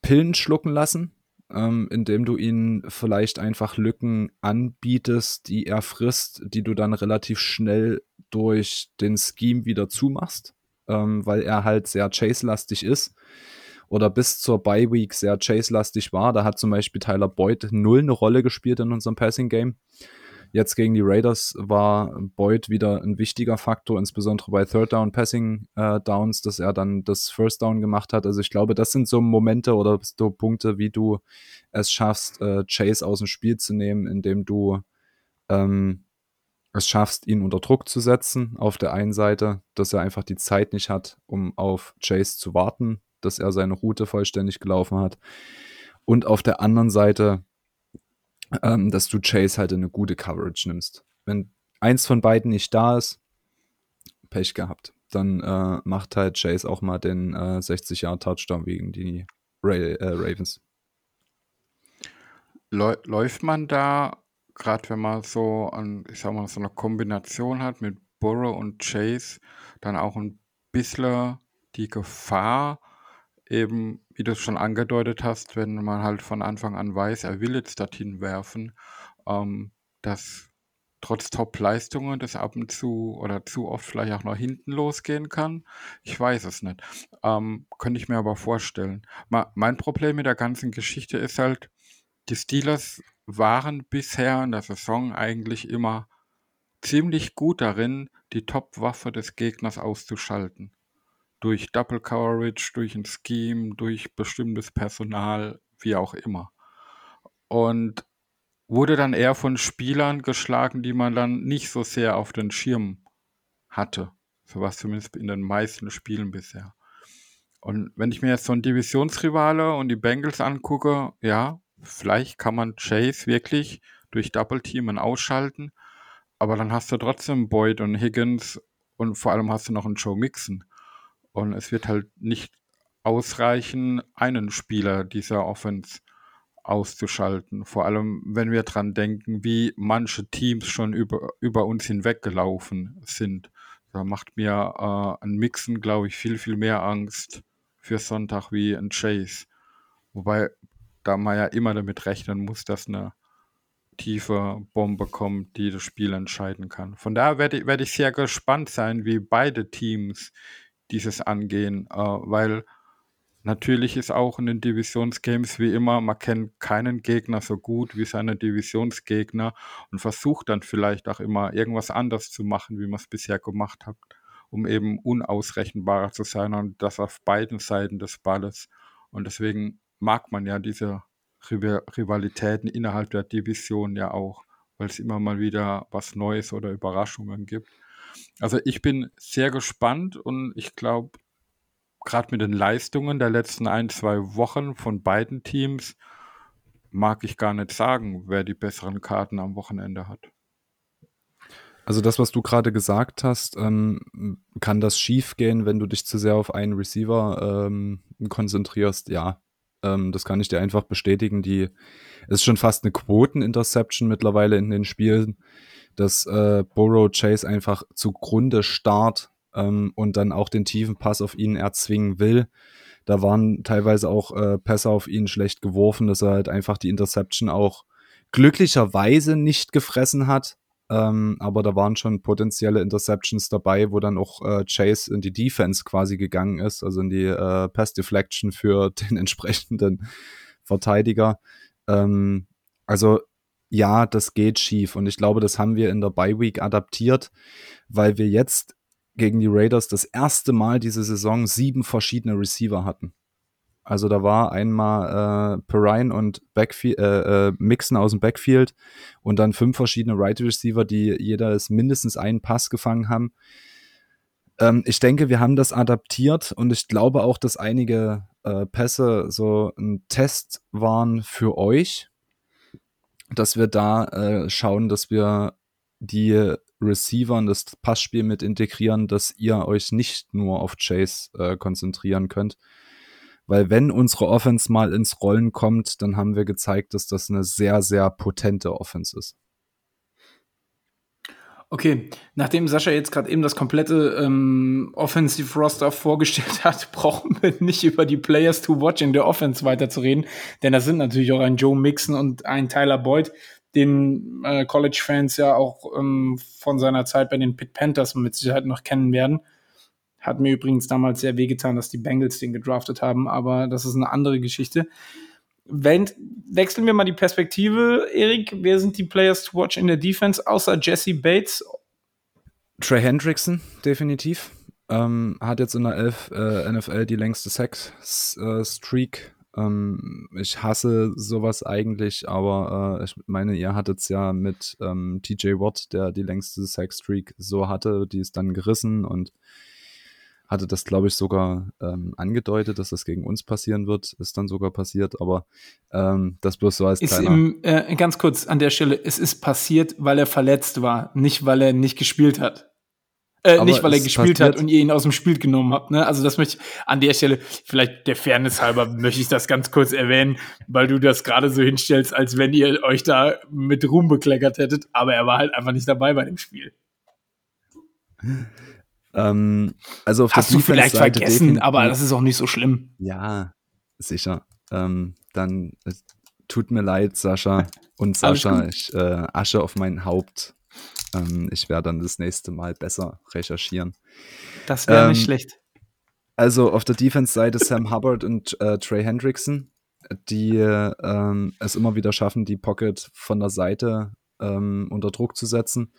Pillen schlucken lassen, ähm, indem du ihn vielleicht einfach Lücken anbietest, die er frisst, die du dann relativ schnell durch den Scheme wieder zumachst, ähm, weil er halt sehr chase-lastig ist oder bis zur Bye Week sehr chase-lastig war. Da hat zum Beispiel Tyler Boyd null eine Rolle gespielt in unserem Passing Game. Jetzt gegen die Raiders war Boyd wieder ein wichtiger Faktor, insbesondere bei Third Down Passing äh, Downs, dass er dann das First Down gemacht hat. Also ich glaube, das sind so Momente oder so Punkte, wie du es schaffst, äh, Chase aus dem Spiel zu nehmen, indem du ähm, es schaffst, ihn unter Druck zu setzen. Auf der einen Seite, dass er einfach die Zeit nicht hat, um auf Chase zu warten, dass er seine Route vollständig gelaufen hat. Und auf der anderen Seite, ähm, dass du Chase halt in eine gute Coverage nimmst. Wenn eins von beiden nicht da ist, Pech gehabt. Dann äh, macht halt Chase auch mal den äh, 60 Jahre Touchdown gegen die Ra äh, Ravens. Läuft man da, gerade wenn man so an, ich sag mal, so eine Kombination hat mit Burrow und Chase, dann auch ein bisschen die Gefahr, eben, wie du es schon angedeutet hast, wenn man halt von Anfang an weiß, er will jetzt dorthin werfen, ähm, dass trotz Top-Leistungen das ab und zu oder zu oft vielleicht auch nach hinten losgehen kann. Ich weiß es nicht. Ähm, könnte ich mir aber vorstellen. Ma mein Problem mit der ganzen Geschichte ist halt, die Steelers waren bisher in der Saison eigentlich immer ziemlich gut darin, die Top-Waffe des Gegners auszuschalten durch Double Coverage, durch ein Scheme, durch bestimmtes Personal, wie auch immer. Und wurde dann eher von Spielern geschlagen, die man dann nicht so sehr auf den Schirm hatte. So was zumindest in den meisten Spielen bisher. Und wenn ich mir jetzt so ein Divisionsrivale und die Bengals angucke, ja, vielleicht kann man Chase wirklich durch Double Teamen ausschalten, aber dann hast du trotzdem Boyd und Higgins und vor allem hast du noch einen Joe Mixon. Und es wird halt nicht ausreichen, einen Spieler dieser Offense auszuschalten. Vor allem, wenn wir dran denken, wie manche Teams schon über, über uns hinweggelaufen sind. Da macht mir äh, ein Mixen, glaube ich, viel, viel mehr Angst für Sonntag wie ein Chase. Wobei da man ja immer damit rechnen muss, dass eine tiefe Bombe kommt, die das Spiel entscheiden kann. Von daher werde ich, werde ich sehr gespannt sein, wie beide Teams dieses angehen, äh, weil natürlich ist auch in den Divisionsgames wie immer, man kennt keinen Gegner so gut wie seine Divisionsgegner und versucht dann vielleicht auch immer irgendwas anders zu machen, wie man es bisher gemacht hat, um eben unausrechenbarer zu sein und das auf beiden Seiten des Balles. Und deswegen mag man ja diese Rivalitäten innerhalb der Division ja auch, weil es immer mal wieder was Neues oder Überraschungen gibt. Also ich bin sehr gespannt und ich glaube, gerade mit den Leistungen der letzten ein, zwei Wochen von beiden Teams mag ich gar nicht sagen, wer die besseren Karten am Wochenende hat. Also das, was du gerade gesagt hast, ähm, kann das schief gehen, wenn du dich zu sehr auf einen Receiver ähm, konzentrierst? Ja, ähm, das kann ich dir einfach bestätigen. Die ist schon fast eine Quoten-Interception mittlerweile in den Spielen dass äh, Burrow Chase einfach zugrunde starrt ähm, und dann auch den tiefen Pass auf ihn erzwingen will. Da waren teilweise auch äh, Pässe auf ihn schlecht geworfen, dass er halt einfach die Interception auch glücklicherweise nicht gefressen hat. Ähm, aber da waren schon potenzielle Interceptions dabei, wo dann auch äh, Chase in die Defense quasi gegangen ist, also in die äh, Pass Deflection für (laughs) den entsprechenden Verteidiger. Ähm, also ja, das geht schief. Und ich glaube, das haben wir in der Bye Week adaptiert, weil wir jetzt gegen die Raiders das erste Mal diese Saison sieben verschiedene Receiver hatten. Also da war einmal äh, Perrine und Backfield, äh, äh, Mixen aus dem Backfield und dann fünf verschiedene Right Receiver, die jeder mindestens einen Pass gefangen haben. Ähm, ich denke, wir haben das adaptiert und ich glaube auch, dass einige äh, Pässe so ein Test waren für euch, dass wir da äh, schauen, dass wir die Receiver und das Passspiel mit integrieren, dass ihr euch nicht nur auf Chase äh, konzentrieren könnt. Weil wenn unsere Offense mal ins Rollen kommt, dann haben wir gezeigt, dass das eine sehr, sehr potente Offense ist. Okay, nachdem Sascha jetzt gerade eben das komplette ähm, Offensive Roster vorgestellt hat, (laughs) brauchen wir nicht über die Players to watch in der Offense weiterzureden, denn das sind natürlich auch ein Joe Mixon und ein Tyler Boyd, den äh, College-Fans ja auch ähm, von seiner Zeit bei den Pitt Panthers mit Sicherheit noch kennen werden. Hat mir übrigens damals sehr wehgetan, dass die Bengals den gedraftet haben, aber das ist eine andere Geschichte. Wechseln wir mal die Perspektive, Erik. Wer sind die Players to watch in der Defense, außer Jesse Bates? Trey Hendrickson, definitiv. Ähm, hat jetzt in der Elf, äh, NFL die längste Sack-Streak. Ähm, ich hasse sowas eigentlich, aber äh, ich meine, ihr hattet es ja mit ähm, TJ Watt, der die längste Sack-Streak so hatte, die ist dann gerissen und hatte das, glaube ich, sogar ähm, angedeutet, dass das gegen uns passieren wird. Ist dann sogar passiert, aber ähm, das bloß so als ist im, äh, Ganz kurz an der Stelle, es ist passiert, weil er verletzt war, nicht weil er nicht gespielt hat. Äh, nicht, weil er gespielt hat und ihr ihn aus dem Spiel genommen habt. Ne? Also das möchte ich an der Stelle, vielleicht der Fairness halber, möchte ich das ganz kurz erwähnen, weil du das gerade so hinstellst, als wenn ihr euch da mit Ruhm bekleckert hättet, aber er war halt einfach nicht dabei bei dem Spiel. Ähm, also auf Hast du vielleicht vergessen, aber das ist auch nicht so schlimm. Ja, sicher. Ähm, dann äh, tut mir leid, Sascha und Sascha. Ich äh, Asche auf mein Haupt. Ähm, ich werde dann das nächste Mal besser recherchieren. Das wäre nicht ähm, schlecht. Also auf der Defense-Seite Sam Hubbard und äh, Trey Hendrickson, die ähm, es immer wieder schaffen, die Pocket von der Seite ähm, unter Druck zu setzen.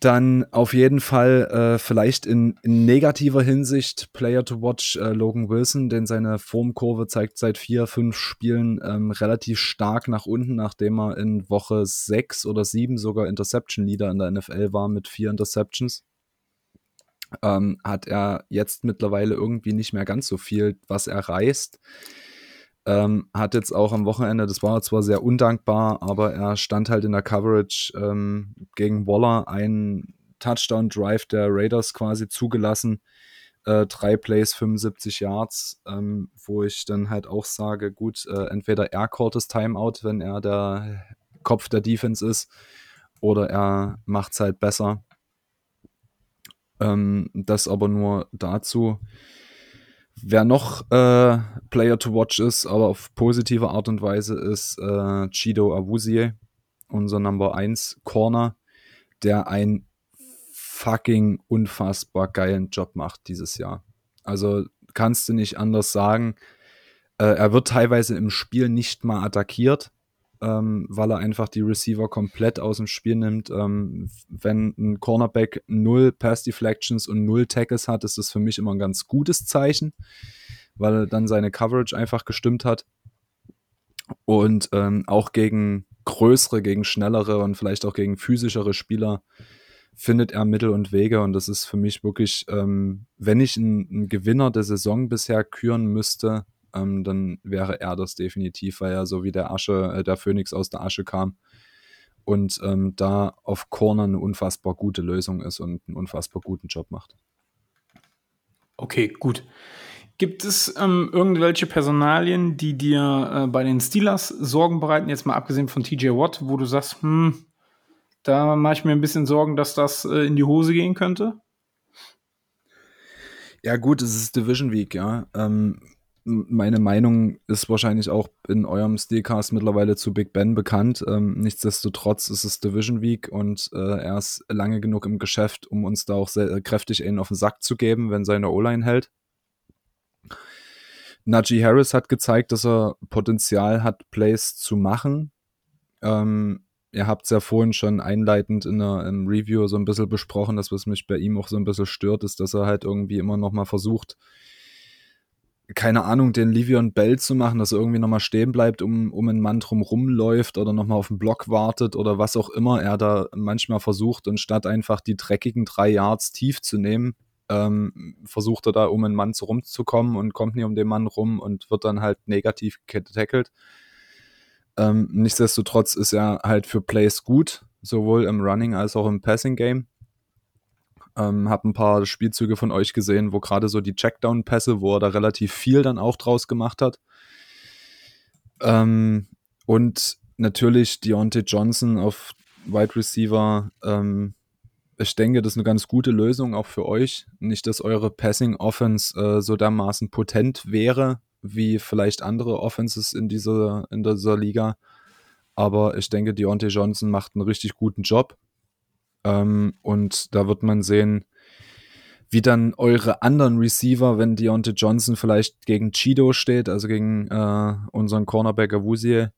Dann auf jeden Fall äh, vielleicht in, in, negativer Hinsicht Player to Watch äh, Logan Wilson, denn seine Formkurve zeigt seit vier, fünf Spielen ähm, relativ stark nach unten, nachdem er in Woche sechs oder sieben sogar Interception Leader in der NFL war mit vier Interceptions. Ähm, hat er jetzt mittlerweile irgendwie nicht mehr ganz so viel, was er reißt. Ähm, hat jetzt auch am Wochenende, das war zwar sehr undankbar, aber er stand halt in der Coverage ähm, gegen Waller, einen Touchdown-Drive der Raiders quasi zugelassen. Äh, drei Plays, 75 Yards, ähm, wo ich dann halt auch sage, gut, äh, entweder er callt das Timeout, wenn er der Kopf der Defense ist, oder er macht es halt besser. Ähm, das aber nur dazu. Wer noch äh, Player to watch ist, aber auf positive Art und Weise, ist äh, Chido Awuzie, unser Number 1 Corner, der einen fucking unfassbar geilen Job macht dieses Jahr. Also kannst du nicht anders sagen. Äh, er wird teilweise im Spiel nicht mal attackiert, ähm, weil er einfach die Receiver komplett aus dem Spiel nimmt. Ähm, wenn ein Cornerback null Pass Deflections und null Tackles hat, ist das für mich immer ein ganz gutes Zeichen, weil dann seine Coverage einfach gestimmt hat. Und ähm, auch gegen größere, gegen schnellere und vielleicht auch gegen physischere Spieler findet er Mittel und Wege. Und das ist für mich wirklich, ähm, wenn ich einen Gewinner der Saison bisher küren müsste, ähm, dann wäre er das definitiv, weil er so wie der Asche, äh, der Phönix aus der Asche kam und ähm, da auf Corner eine unfassbar gute Lösung ist und einen unfassbar guten Job macht. Okay, gut. Gibt es ähm, irgendwelche Personalien, die dir äh, bei den Steelers Sorgen bereiten, jetzt mal abgesehen von TJ Watt, wo du sagst, hm, da mache ich mir ein bisschen Sorgen, dass das äh, in die Hose gehen könnte? Ja, gut, es ist Division Week, ja. Ähm, meine Meinung ist wahrscheinlich auch in eurem Steelcast mittlerweile zu Big Ben bekannt. Ähm, nichtsdestotrotz ist es Division Week und äh, er ist lange genug im Geschäft, um uns da auch sehr äh, kräftig einen auf den Sack zu geben, wenn seine O-Line hält. Najee Harris hat gezeigt, dass er Potenzial hat, Plays zu machen. Ähm, ihr habt es ja vorhin schon einleitend in der, im Review so ein bisschen besprochen, dass was mich bei ihm auch so ein bisschen stört, ist, dass er halt irgendwie immer noch mal versucht, keine Ahnung, den Livion Bell zu machen, dass er irgendwie nochmal stehen bleibt, um, um einen Mann drum rumläuft oder nochmal auf den Block wartet oder was auch immer er da manchmal versucht und statt einfach die dreckigen drei Yards tief zu nehmen, ähm, versucht er da um einen Mann rumzukommen und kommt nie um den Mann rum und wird dann halt negativ getackelt. Ähm, nichtsdestotrotz ist er halt für Plays gut, sowohl im Running als auch im Passing Game. Ähm, hab ein paar Spielzüge von euch gesehen, wo gerade so die Checkdown-Pässe, wo er da relativ viel dann auch draus gemacht hat. Ähm, und natürlich Deontay Johnson auf Wide Receiver. Ähm, ich denke, das ist eine ganz gute Lösung auch für euch. Nicht, dass eure Passing Offense äh, so dermaßen potent wäre, wie vielleicht andere Offenses in dieser, in dieser Liga. Aber ich denke, Deontay Johnson macht einen richtig guten Job. Ähm, und da wird man sehen, wie dann eure anderen Receiver, wenn Deontay Johnson vielleicht gegen Chido steht, also gegen äh, unseren Cornerback Awuzie,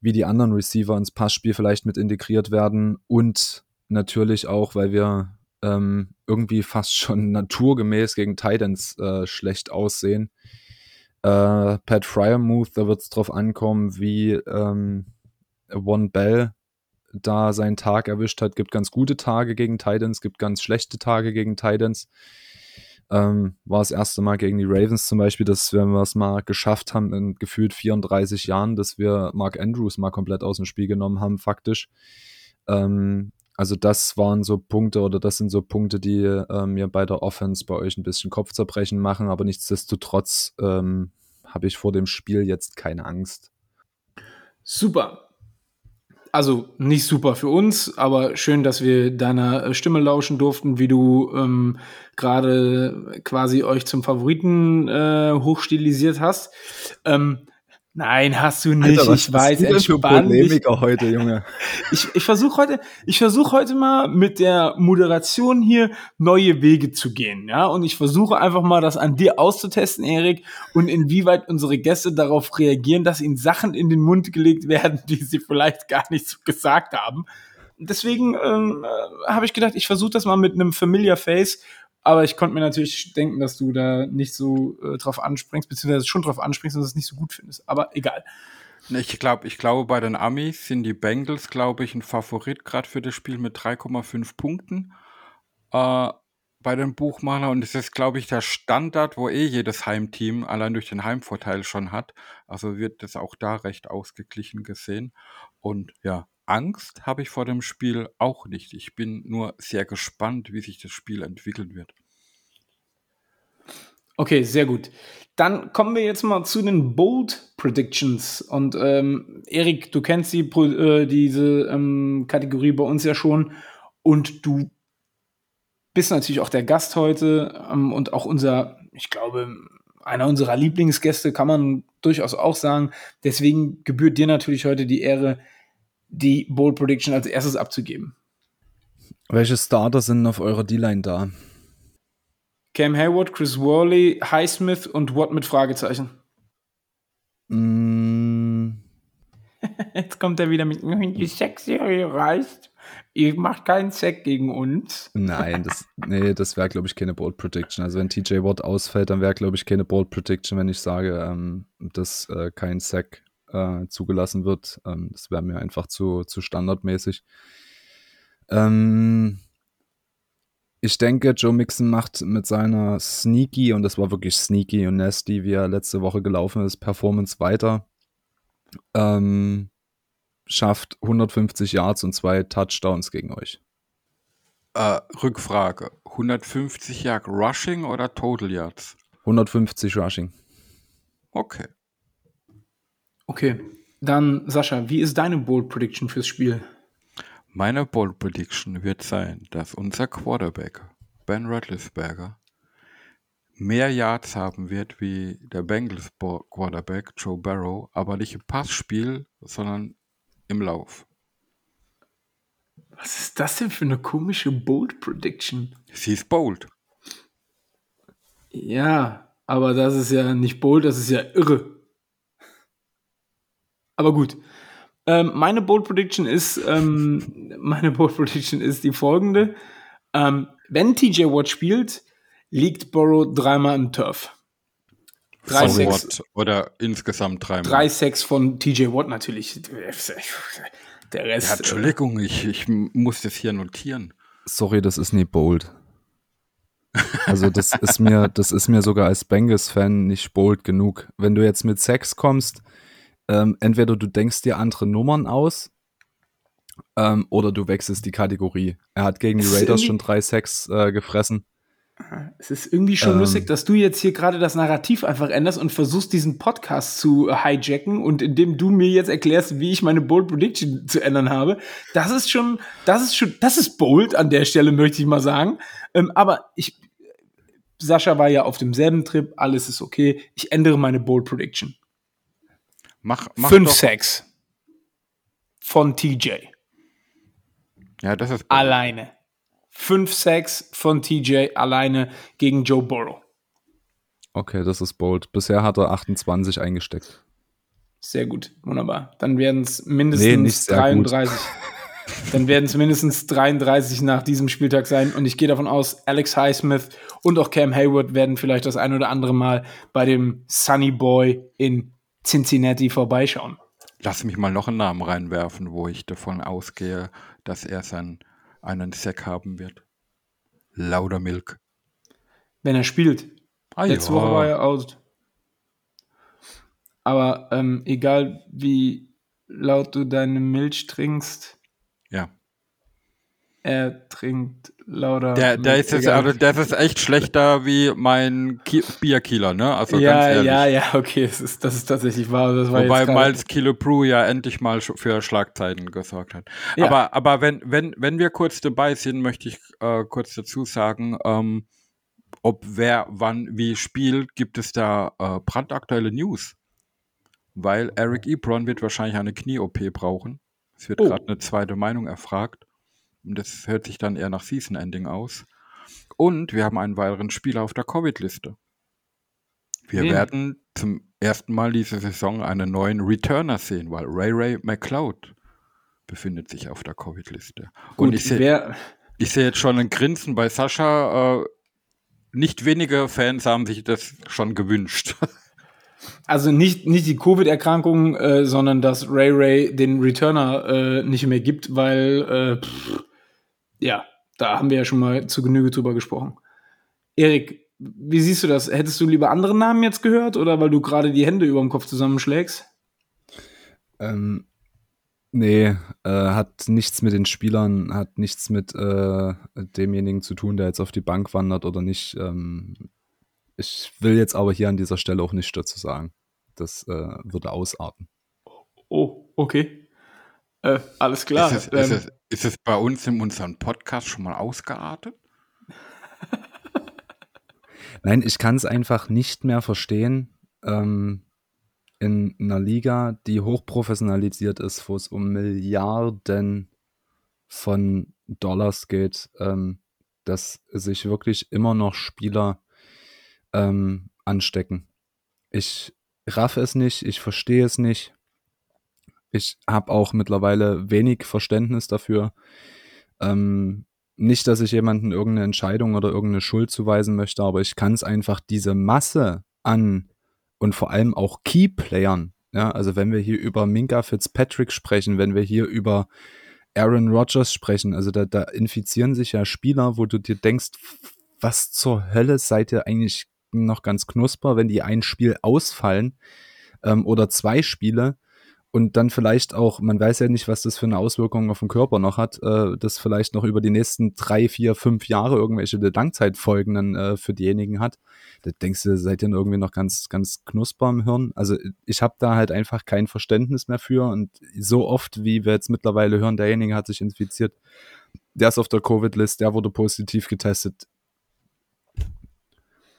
wie die anderen Receiver ins Passspiel vielleicht mit integriert werden und natürlich auch, weil wir ähm, irgendwie fast schon (laughs) naturgemäß gegen Titans äh, schlecht aussehen. Äh, Pat Fryermuth, da wird es drauf ankommen, wie ähm, One Bell da seinen Tag erwischt hat. Gibt ganz gute Tage gegen Titans, gibt ganz schlechte Tage gegen Titans. Ähm, war das erste Mal gegen die Ravens zum Beispiel, dass wir es mal geschafft haben in gefühlt 34 Jahren, dass wir Mark Andrews mal komplett aus dem Spiel genommen haben, faktisch. Ähm, also das waren so Punkte oder das sind so Punkte, die äh, mir bei der Offense bei euch ein bisschen Kopfzerbrechen machen, aber nichtsdestotrotz ähm, habe ich vor dem Spiel jetzt keine Angst. Super. Also nicht super für uns, aber schön, dass wir deiner äh, Stimme lauschen durften, wie du ähm, gerade quasi euch zum Favoriten äh, hochstilisiert hast. Ähm, Nein, hast du nicht. Alter, ich weiß, entspann dich. heute, Junge. Ich, ich versuche heute, ich versuche heute mal mit der Moderation hier neue Wege zu gehen, ja. Und ich versuche einfach mal, das an dir auszutesten, Erik, und inwieweit unsere Gäste darauf reagieren, dass ihnen Sachen in den Mund gelegt werden, (laughs) die sie vielleicht gar nicht so gesagt haben. Deswegen ähm, äh, habe ich gedacht, ich versuche das mal mit einem Familiar Face aber ich konnte mir natürlich denken, dass du da nicht so äh, drauf anspringst, beziehungsweise schon drauf anspringst und es nicht so gut findest. Aber egal. Ich glaube, ich glaube, bei den Amis sind die Bengals, glaube ich, ein Favorit gerade für das Spiel mit 3,5 Punkten äh, bei den Buchmacher. Und es ist, glaube ich, der Standard, wo eh jedes Heimteam allein durch den Heimvorteil schon hat. Also wird das auch da recht ausgeglichen gesehen. Und ja, Angst habe ich vor dem Spiel auch nicht. Ich bin nur sehr gespannt, wie sich das Spiel entwickeln wird. Okay, sehr gut. Dann kommen wir jetzt mal zu den Bold Predictions. Und ähm, Erik, du kennst die, äh, diese ähm, Kategorie bei uns ja schon. Und du bist natürlich auch der Gast heute ähm, und auch unser, ich glaube, einer unserer Lieblingsgäste, kann man durchaus auch sagen. Deswegen gebührt dir natürlich heute die Ehre, die Bold Prediction als erstes abzugeben. Welche Starter sind auf eurer D-Line da? Cam Hayward, Chris Worley, Highsmith und Watt mit Fragezeichen. Mm. (laughs) Jetzt kommt er wieder mit die Sack-Serie reißt. Ihr macht keinen Sack gegen uns. Nein, das, nee, das wäre, glaube ich, keine Bold Prediction. Also wenn TJ Watt ausfällt, dann wäre, glaube ich, keine Bold Prediction, wenn ich sage, ähm, dass äh, kein Sack äh, zugelassen wird. Ähm, das wäre mir einfach zu, zu standardmäßig. Ähm, ich denke, Joe Mixon macht mit seiner sneaky, und das war wirklich sneaky und nasty, wie er letzte Woche gelaufen ist, Performance weiter. Ähm, schafft 150 Yards und zwei Touchdowns gegen euch. Äh, Rückfrage: 150 Yards Rushing oder Total Yards? 150 Rushing. Okay. Okay, dann Sascha, wie ist deine Bold Prediction fürs Spiel? Meine Bold Prediction wird sein, dass unser Quarterback Ben Roethlisberger mehr Yards haben wird wie der Bengals Quarterback Joe Barrow, aber nicht im Passspiel, sondern im Lauf. Was ist das denn für eine komische Bold Prediction? Sie ist bold. Ja, aber das ist ja nicht bold, das ist ja irre. Aber gut. Ähm, meine Bold Prediction ist, ähm, (laughs) meine Bold Prediction ist die folgende. Ähm, wenn TJ Watt spielt, liegt Burrow dreimal im Turf. Drei von Sex, Watt oder insgesamt dreimal? Drei Sex von TJ Watt natürlich. Der Rest. Ja, Entschuldigung, ich, ich muss das hier notieren. Sorry, das ist nicht bold. Also das ist mir, das ist mir sogar als Bengals-Fan nicht bold genug. Wenn du jetzt mit Sex kommst, ähm, entweder du denkst dir andere Nummern aus ähm, oder du wechselst die Kategorie. Er hat gegen die Raiders schon drei Sacks äh, gefressen. Es ist irgendwie schon ähm, lustig, dass du jetzt hier gerade das Narrativ einfach änderst und versuchst, diesen Podcast zu hijacken und indem du mir jetzt erklärst, wie ich meine Bold Prediction zu ändern habe. Das ist schon, das ist schon, das ist bold an der Stelle, möchte ich mal sagen. Ähm, aber ich, Sascha war ja auf demselben Trip, alles ist okay. Ich ändere meine Bold Prediction. Mach, mach Fünf Sex von TJ. Ja, das ist. Alleine. fünf Sacks von TJ alleine gegen Joe Burrow. Okay, das ist bold. Bisher hat er 28 eingesteckt. Sehr gut, wunderbar. Dann werden es mindestens nee, 33. Dann werden es mindestens 33 nach diesem Spieltag sein. Und ich gehe davon aus, Alex Highsmith und auch Cam Hayward werden vielleicht das ein oder andere Mal bei dem Sunny Boy in Cincinnati vorbeischauen. Lass mich mal noch einen Namen reinwerfen, wo ich davon ausgehe, dass er seinen einen Sack haben wird. Lauder Milk. Wenn er spielt. Ah, Letzte ja. Woche war er out. Aber ähm, egal wie laut du deine Milch trinkst. Ja. Er trinkt lauter. Der, der ist jetzt, also das ist echt schlechter wie mein Ki Bierkieler, ne? Also ja, ja, ja, okay, das ist, das ist tatsächlich wahr. Das war Wobei Miles Kilo Brew ja endlich mal für Schlagzeiten gesorgt hat. Ja. Aber, aber wenn, wenn, wenn wir kurz dabei sind, möchte ich äh, kurz dazu sagen, ähm, ob wer wann wie spielt, gibt es da äh, brandaktuelle News. Weil Eric Ebron wird wahrscheinlich eine Knie-OP brauchen. Es wird oh. gerade eine zweite Meinung erfragt. Das hört sich dann eher nach Season-Ending aus. Und wir haben einen weiteren Spieler auf der Covid-Liste. Wir Wen? werden zum ersten Mal diese Saison einen neuen Returner sehen, weil Ray Ray McLeod befindet sich auf der Covid-Liste. Und ich sehe seh jetzt schon ein Grinsen bei Sascha. Äh, nicht wenige Fans haben sich das schon gewünscht. (laughs) Also nicht, nicht die Covid-Erkrankung, äh, sondern dass Ray Ray den Returner äh, nicht mehr gibt, weil, äh, pff, ja, da haben wir ja schon mal zu Genüge drüber gesprochen. Erik, wie siehst du das? Hättest du lieber andere Namen jetzt gehört oder weil du gerade die Hände über dem Kopf zusammenschlägst? Ähm, Nee, äh, hat nichts mit den Spielern, hat nichts mit äh, demjenigen zu tun, der jetzt auf die Bank wandert oder nicht. Ähm, ich will jetzt aber hier an dieser Stelle auch nichts dazu sagen. Das äh, würde ausarten. Oh, okay. Äh, alles klar. Ist es, ähm, ist, es, ist es bei uns in unserem Podcast schon mal ausgeartet? (laughs) Nein, ich kann es einfach nicht mehr verstehen. Ähm, in einer Liga, die hochprofessionalisiert ist, wo es um Milliarden von Dollars geht, ähm, dass sich wirklich immer noch Spieler ähm, anstecken. Ich raffe es nicht, ich verstehe es nicht. Ich habe auch mittlerweile wenig Verständnis dafür. Ähm, nicht, dass ich jemanden irgendeine Entscheidung oder irgendeine Schuld zuweisen möchte, aber ich kann es einfach diese Masse an und vor allem auch Key-Playern. Ja, also wenn wir hier über Minka Fitzpatrick sprechen, wenn wir hier über Aaron Rodgers sprechen, also da, da infizieren sich ja Spieler, wo du dir denkst, was zur Hölle seid ihr eigentlich noch ganz knusper, wenn die ein Spiel ausfallen ähm, oder zwei Spiele und dann vielleicht auch, man weiß ja nicht, was das für eine Auswirkung auf den Körper noch hat, äh, das vielleicht noch über die nächsten drei, vier, fünf Jahre irgendwelche Langzeitfolgen dann äh, für diejenigen hat. Da denkst du, seid ihr irgendwie noch ganz, ganz knusper im Hirn. Also ich habe da halt einfach kein Verständnis mehr für und so oft, wie wir jetzt mittlerweile hören, derjenige hat sich infiziert, der ist auf der Covid-List, der wurde positiv getestet.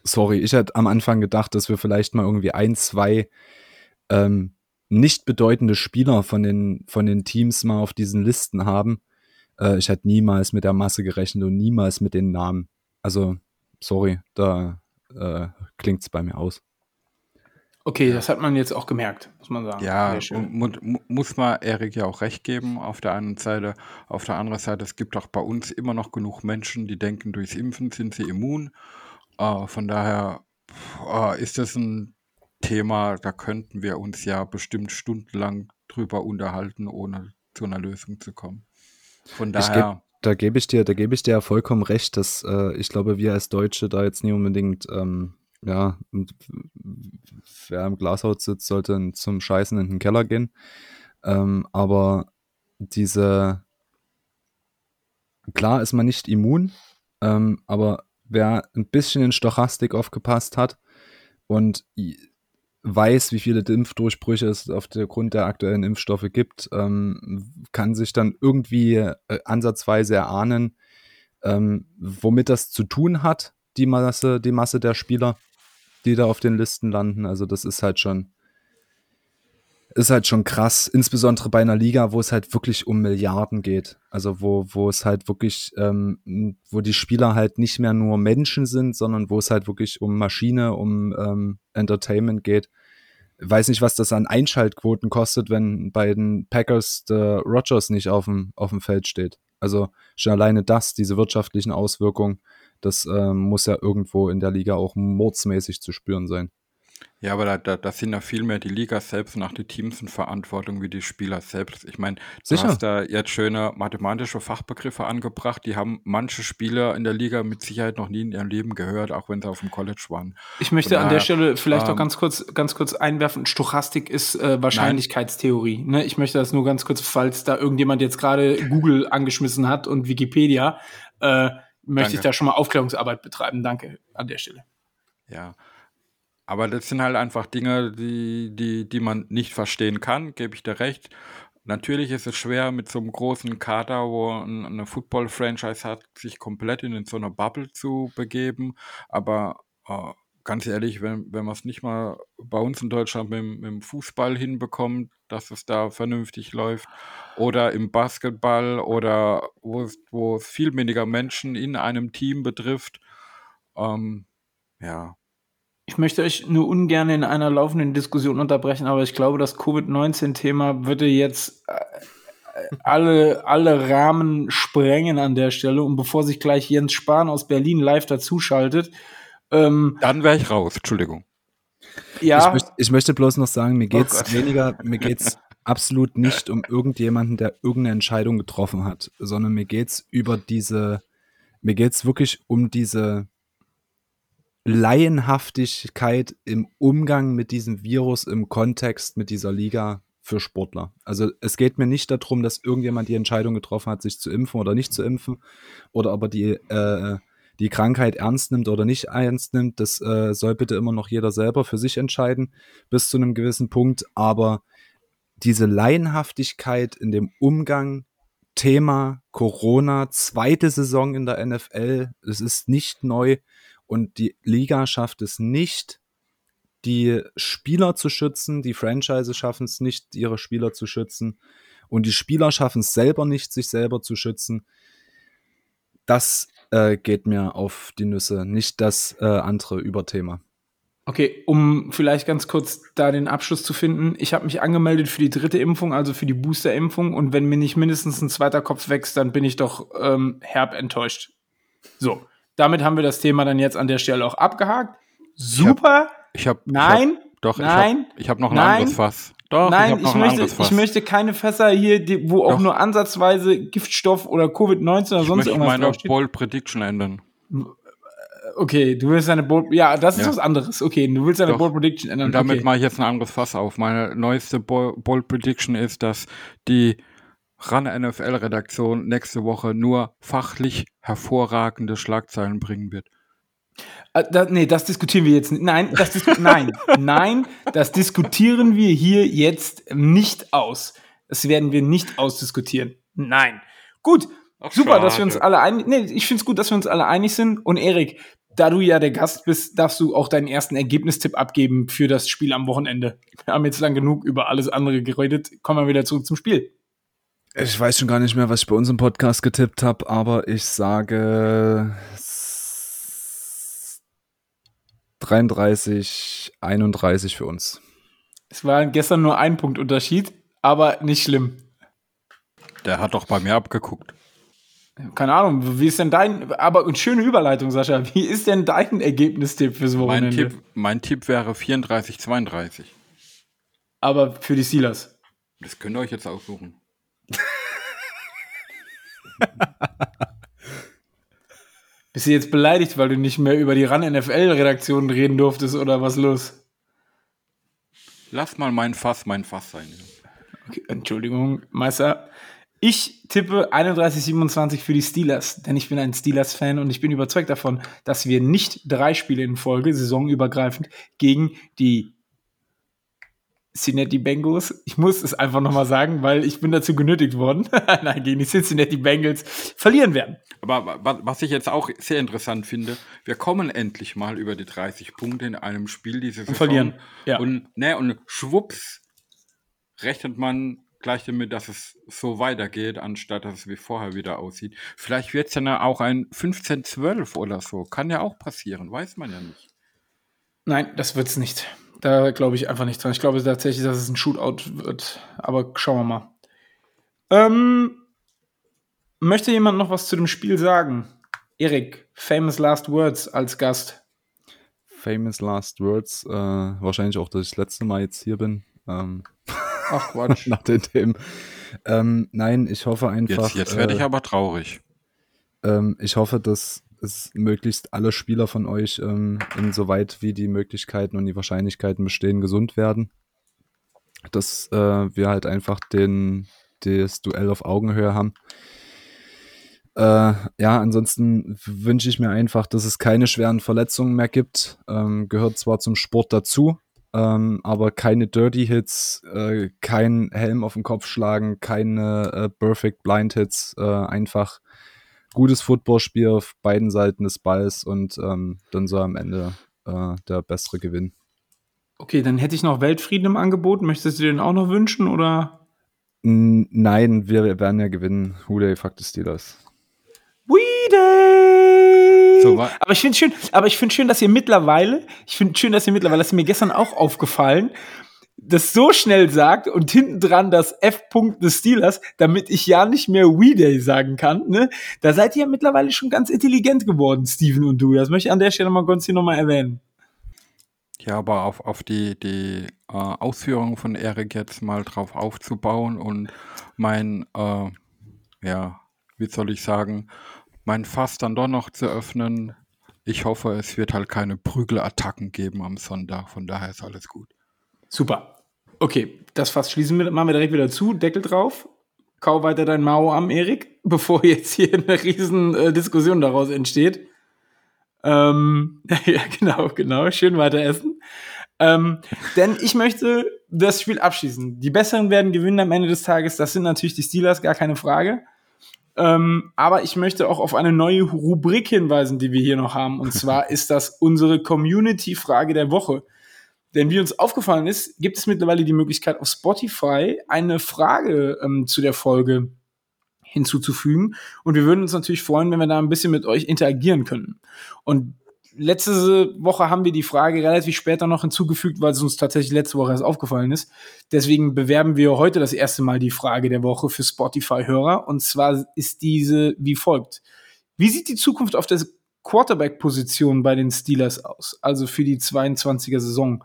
Sorry, ich hätte am Anfang gedacht, dass wir vielleicht mal irgendwie ein, zwei ähm, nicht bedeutende Spieler von den, von den Teams mal auf diesen Listen haben. Äh, ich hätte niemals mit der Masse gerechnet und niemals mit den Namen. Also, sorry, da äh, klingt es bei mir aus. Okay, das hat man jetzt auch gemerkt, muss man sagen. Ja, mu muss man Erik ja auch recht geben auf der einen Seite. Auf der anderen Seite, es gibt auch bei uns immer noch genug Menschen, die denken, durchs Impfen sind sie immun. Äh, von daher äh, ist das ein Thema, da könnten wir uns ja bestimmt stundenlang drüber unterhalten, ohne zu einer Lösung zu kommen. Von daher. da gebe ich dir, da gebe ich dir ja vollkommen recht, dass äh, ich glaube, wir als Deutsche da jetzt nicht unbedingt, ähm, ja, wer im Glashaus sitzt, sollte zum Scheißen in den Keller gehen. Ähm, aber diese, klar ist man nicht immun, ähm, aber wer ein bisschen in Stochastik aufgepasst hat und weiß, wie viele Impfdurchbrüche es aufgrund der aktuellen Impfstoffe gibt, ähm, kann sich dann irgendwie äh, ansatzweise erahnen, ähm, womit das zu tun hat, die Masse, die Masse der Spieler, die da auf den Listen landen. Also das ist halt schon ist halt schon krass, insbesondere bei einer Liga, wo es halt wirklich um Milliarden geht. Also wo, wo es halt wirklich, ähm, wo die Spieler halt nicht mehr nur Menschen sind, sondern wo es halt wirklich um Maschine, um ähm, Entertainment geht. Ich weiß nicht, was das an Einschaltquoten kostet, wenn bei den Packers der Rogers nicht auf dem, auf dem Feld steht. Also schon alleine das, diese wirtschaftlichen Auswirkungen, das ähm, muss ja irgendwo in der Liga auch mordsmäßig zu spüren sein. Ja, aber da, da, das sind ja viel mehr die Liga selbst und auch die Teams in Verantwortung wie die Spieler selbst. Ich meine, du Sicher. hast da jetzt schöne mathematische Fachbegriffe angebracht, die haben manche Spieler in der Liga mit Sicherheit noch nie in ihrem Leben gehört, auch wenn sie auf dem College waren. Ich möchte Von an der daher, Stelle vielleicht noch ähm, ganz kurz, ganz kurz einwerfen. Stochastik ist äh, Wahrscheinlichkeitstheorie. Ne? Ich möchte das nur ganz kurz, falls da irgendjemand jetzt gerade Google angeschmissen hat und Wikipedia, äh, möchte ich Danke. da schon mal Aufklärungsarbeit betreiben. Danke an der Stelle. Ja. Aber das sind halt einfach Dinge, die, die, die man nicht verstehen kann, gebe ich dir recht. Natürlich ist es schwer, mit so einem großen Kader, wo ein, eine Football-Franchise hat, sich komplett in so eine Bubble zu begeben. Aber äh, ganz ehrlich, wenn, wenn man es nicht mal bei uns in Deutschland mit, mit dem Fußball hinbekommt, dass es da vernünftig läuft, oder im Basketball oder wo es, wo es viel weniger Menschen in einem Team betrifft, ähm, ja, Ich möchte euch nur ungern in einer laufenden Diskussion unterbrechen, aber ich glaube, das Covid-19-Thema würde jetzt äh, alle, alle Rahmen sprengen an der Stelle. Und bevor sich gleich Jens Spahn aus Berlin live dazuschaltet, ähm, Dann wäre ich raus, Entschuldigung. ja, Ich, möchte, ich möchte bloß noch sagen, mir geht's Gott. weniger, mir geht's absolut nicht um irgendjemanden, der irgendeine Entscheidung getroffen hat, sondern mir geht's über diese, mir geht's wirklich um diese Laienhaftigkeit im Umgang mit diesem Virus im Kontext mit dieser Liga für Sportler. Also es geht mir nicht darum, dass irgendjemand die Entscheidung getroffen hat, sich zu impfen oder nicht zu impfen oder ob er die, äh, die Krankheit ernst nimmt oder nicht ernst nimmt. Das äh, soll bitte immer noch jeder selber für sich entscheiden bis zu einem gewissen Punkt. Aber diese Laienhaftigkeit in dem Umgang, Thema Corona, zweite Saison in der NFL, es ist nicht neu und die Liga schafft es nicht, die Spieler zu schützen, die Franchise schaffen es nicht, ihre Spieler zu schützen und die Spieler schaffen es selber nicht, sich selber zu schützen. Das äh, geht mir auf die Nüsse, nicht das äh, andere Überthema. Okay, um vielleicht ganz kurz da den Abschluss zu finden. Ich habe mich angemeldet für die dritte Impfung, also für die Booster-Impfung. Und wenn mir nicht mindestens ein zweiter Kopf wächst, dann bin ich doch ähm, herb enttäuscht. So, damit haben wir das Thema dann jetzt an der Stelle auch abgehakt. Super. Ich habe Nein. doch Nein. ich habe ich hab noch ein Nein. anderes Fass. Doch, ich Nein, ich, ein möchte, ich möchte keine Fässer hier, die, wo auch Doch. nur ansatzweise Giftstoff oder Covid-19 oder ich sonst möchte irgendwas meine draufsteht. Bold Prediction ändern. Okay, du willst deine Bold, ja, das ist Ja. was anderes. Okay, du willst deine Doch. Bold Prediction ändern. Und damit okay. mache ich jetzt ein anderes Fass auf. Meine neueste Bo- Bold Prediction ist, dass die RAN NFL-Redaktion nächste Woche nur fachlich hervorragende Schlagzeilen bringen wird. Äh, da, nee, das diskutieren wir jetzt nicht. Nein, das dis (laughs) nein, nein, das diskutieren wir hier jetzt nicht aus. Das werden wir nicht ausdiskutieren. Nein. Gut, Ach, super, dass wir uns schade. alle einig Nee, ich finde es gut, dass wir uns alle einig sind. Und Erik, da du ja der Gast bist, darfst du auch deinen ersten Ergebnistipp abgeben für das Spiel am Wochenende. Wir haben jetzt lang genug über alles andere geredet. Kommen wir wieder zurück zum Spiel. Ich weiß schon gar nicht mehr, was ich bei uns im Podcast getippt habe, aber ich sage 33, 31 für uns. Es war gestern nur ein Punkt Unterschied, aber nicht schlimm. Der hat doch bei mir abgeguckt. Keine Ahnung, wie ist denn dein, aber eine schöne Überleitung, Sascha. Wie ist denn dein Ergebnistipp fürs Mein Wochenende? Tipp, mein Tipp wäre 34, 32. Aber für die Steelers. Das könnt ihr euch jetzt aussuchen. (laughs) Bist du jetzt beleidigt, weil du nicht mehr über die RAN-NFL-Redaktion reden durftest oder was los? Lass mal mein Fass mein Fass sein. Okay, Entschuldigung, Meister. Ich tippe 31-27 für die Steelers, denn ich bin ein Steelers-Fan und ich bin überzeugt davon, dass wir nicht drei Spiele in Folge, saisonübergreifend, gegen die Cincinnati Bengals, ich muss es einfach nochmal sagen, weil ich bin dazu genötigt worden, (laughs) nein, gegen die Cincinnati Bengals verlieren werden. Aber wa- wa- was ich jetzt auch sehr interessant finde, wir kommen endlich mal über die 30 Punkte in einem Spiel diese Saison. verlieren, ja. Und, ne, und schwupps rechnet man gleich damit, dass es so weitergeht, anstatt dass es wie vorher wieder aussieht. Vielleicht wird es dann auch ein 15-12 oder so. Kann ja auch passieren, weiß man ja nicht. Nein, das wird es nicht. Da glaube ich einfach nicht dran. Ich glaube tatsächlich, dass es ein Shootout wird. Aber schauen wir mal. Ähm, möchte jemand noch was zu dem Spiel sagen? Erik, famous last words als Gast. Famous last words. Äh, wahrscheinlich auch, dass ich das letzte Mal jetzt hier bin. Ähm, Ach (laughs) Quatsch. nach den Themen. Ähm, nein, ich hoffe einfach. Jetzt, jetzt werde äh, ich aber traurig. Ähm, ich hoffe, dass es möglichst alle Spieler von euch, ähm, insoweit wie die Möglichkeiten und die Wahrscheinlichkeiten bestehen, gesund werden. Dass äh, wir halt einfach den, das Duell auf Augenhöhe haben. Äh, ja, ansonsten wünsche ich mir einfach, dass es keine schweren Verletzungen mehr gibt. Ähm, gehört zwar zum Sport dazu, ähm, aber keine Dirty Hits, äh, kein Helm auf den Kopf schlagen, keine äh, Perfect Blind Hits, äh, einfach gutes Footballspiel auf beiden Seiten des Balls und ähm, dann so am Ende äh, der bessere Gewinn. Okay, dann hätte ich noch Weltfrieden im Angebot. Möchtest du den auch noch wünschen oder? Nein, wir werden ja gewinnen. Houday, fuck the Steelers. We Day! So, aber ich finde schön, aber ich finde schön, dass ihr mittlerweile, ich finde schön, dass ihr mittlerweile, das ist mir gestern auch aufgefallen, das so schnell sagt und hinten dran das F-Punkt des Steelers, damit ich ja nicht mehr We Day sagen kann, ne? Da seid ihr ja mittlerweile schon ganz intelligent geworden, Steven und du. Das möchte ich an der Stelle mal ganz hier nochmal erwähnen. Ja, aber auf, auf die, die äh, Ausführungen von Erik jetzt mal drauf aufzubauen und mein, äh, ja, wie soll ich sagen, mein Fass dann doch noch zu öffnen. Ich hoffe, es wird halt keine Prügelattacken geben am Sonntag, von daher ist alles gut. Super. Okay, das Fass schließen wir, machen wir direkt wieder zu. Deckel drauf. Kau weiter dein Mao am Erik, (laughs) bevor jetzt hier eine riesen äh, Diskussion daraus entsteht. Ähm, (laughs) ja, genau, genau. Schön weiter essen. Ähm, denn ich möchte das Spiel abschließen. Die Besseren werden gewinnen am Ende des Tages. Das sind natürlich die Steelers, gar keine Frage. Ähm, aber ich möchte auch auf eine neue Rubrik hinweisen, die wir hier noch haben. Und zwar ist das unsere Community-Frage der Woche. Denn wie uns aufgefallen ist, gibt es mittlerweile die Möglichkeit auf Spotify eine Frage ähm, zu der Folge hinzuzufügen. Und wir würden uns natürlich freuen, wenn wir da ein bisschen mit euch interagieren können. Und letzte Woche haben wir die Frage relativ später noch hinzugefügt, weil es uns tatsächlich letzte Woche erst aufgefallen ist. Deswegen bewerben wir heute das erste Mal die Frage der Woche für Spotify-Hörer. Und zwar ist diese wie folgt. Wie sieht die Zukunft auf der Quarterback-Position bei den Steelers aus? Also für die 22er Saison.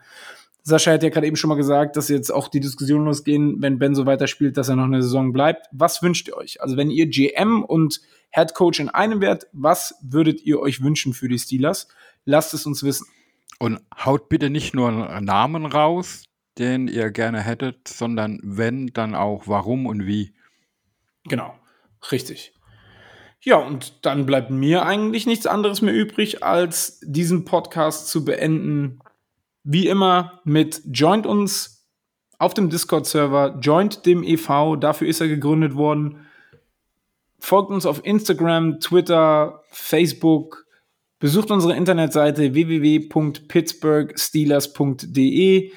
Sascha hat ja gerade eben schon mal gesagt, dass jetzt auch die Diskussion losgehen, wenn Ben so weiterspielt, dass er noch eine Saison bleibt. Was wünscht ihr euch? Also wenn ihr GM und Head Coach in einem wärt, was würdet ihr euch wünschen für die Steelers? Lasst es uns wissen. Und haut bitte nicht nur einen Namen raus, den ihr gerne hättet, sondern wenn, dann auch warum und wie. Genau, richtig. Ja, und dann bleibt mir eigentlich nichts anderes mehr übrig, als diesen Podcast zu beenden. Wie immer mit Joint uns auf dem Discord-Server, Joint dem e.V., dafür ist er gegründet worden. Folgt uns auf Instagram, Twitter, Facebook. Besucht unsere Internetseite www.pittsburghsteelers.de.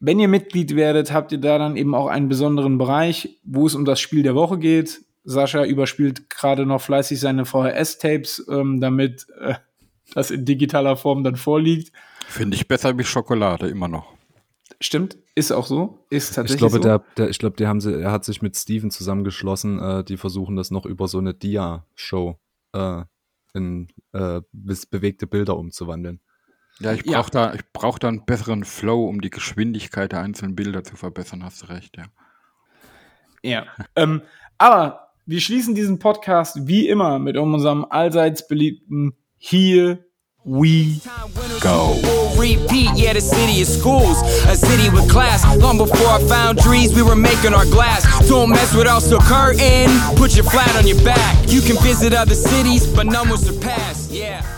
Wenn ihr Mitglied werdet, habt ihr da dann eben auch einen besonderen Bereich, wo es um das Spiel der Woche geht. Sascha überspielt gerade noch fleißig seine VHS-Tapes, ähm, damit äh, das in digitaler Form dann vorliegt. Finde ich besser wie Schokolade, immer noch. Stimmt, ist auch so. Ist tatsächlich Ich glaube, so. der, der, ich glaube, die haben sie, er hat sich mit Steven zusammengeschlossen. Äh, die versuchen das noch über so eine Dia-Show äh, in äh, bis bewegte Bilder umzuwandeln. Ja, ich Ja. brauche da, ich brauch da einen besseren Flow, um die Geschwindigkeit der einzelnen Bilder zu verbessern, hast du recht, ja. Ja. ähm, aber wir schließen diesen Podcast wie immer mit unserem allseits beliebten Here We Go. Repeat, yeah, the city is schools, a city with class. Long before we were making our glass. Don't mess with us, curtain. Put your flat on your back. You can visit other cities, but none will surpass. Yeah.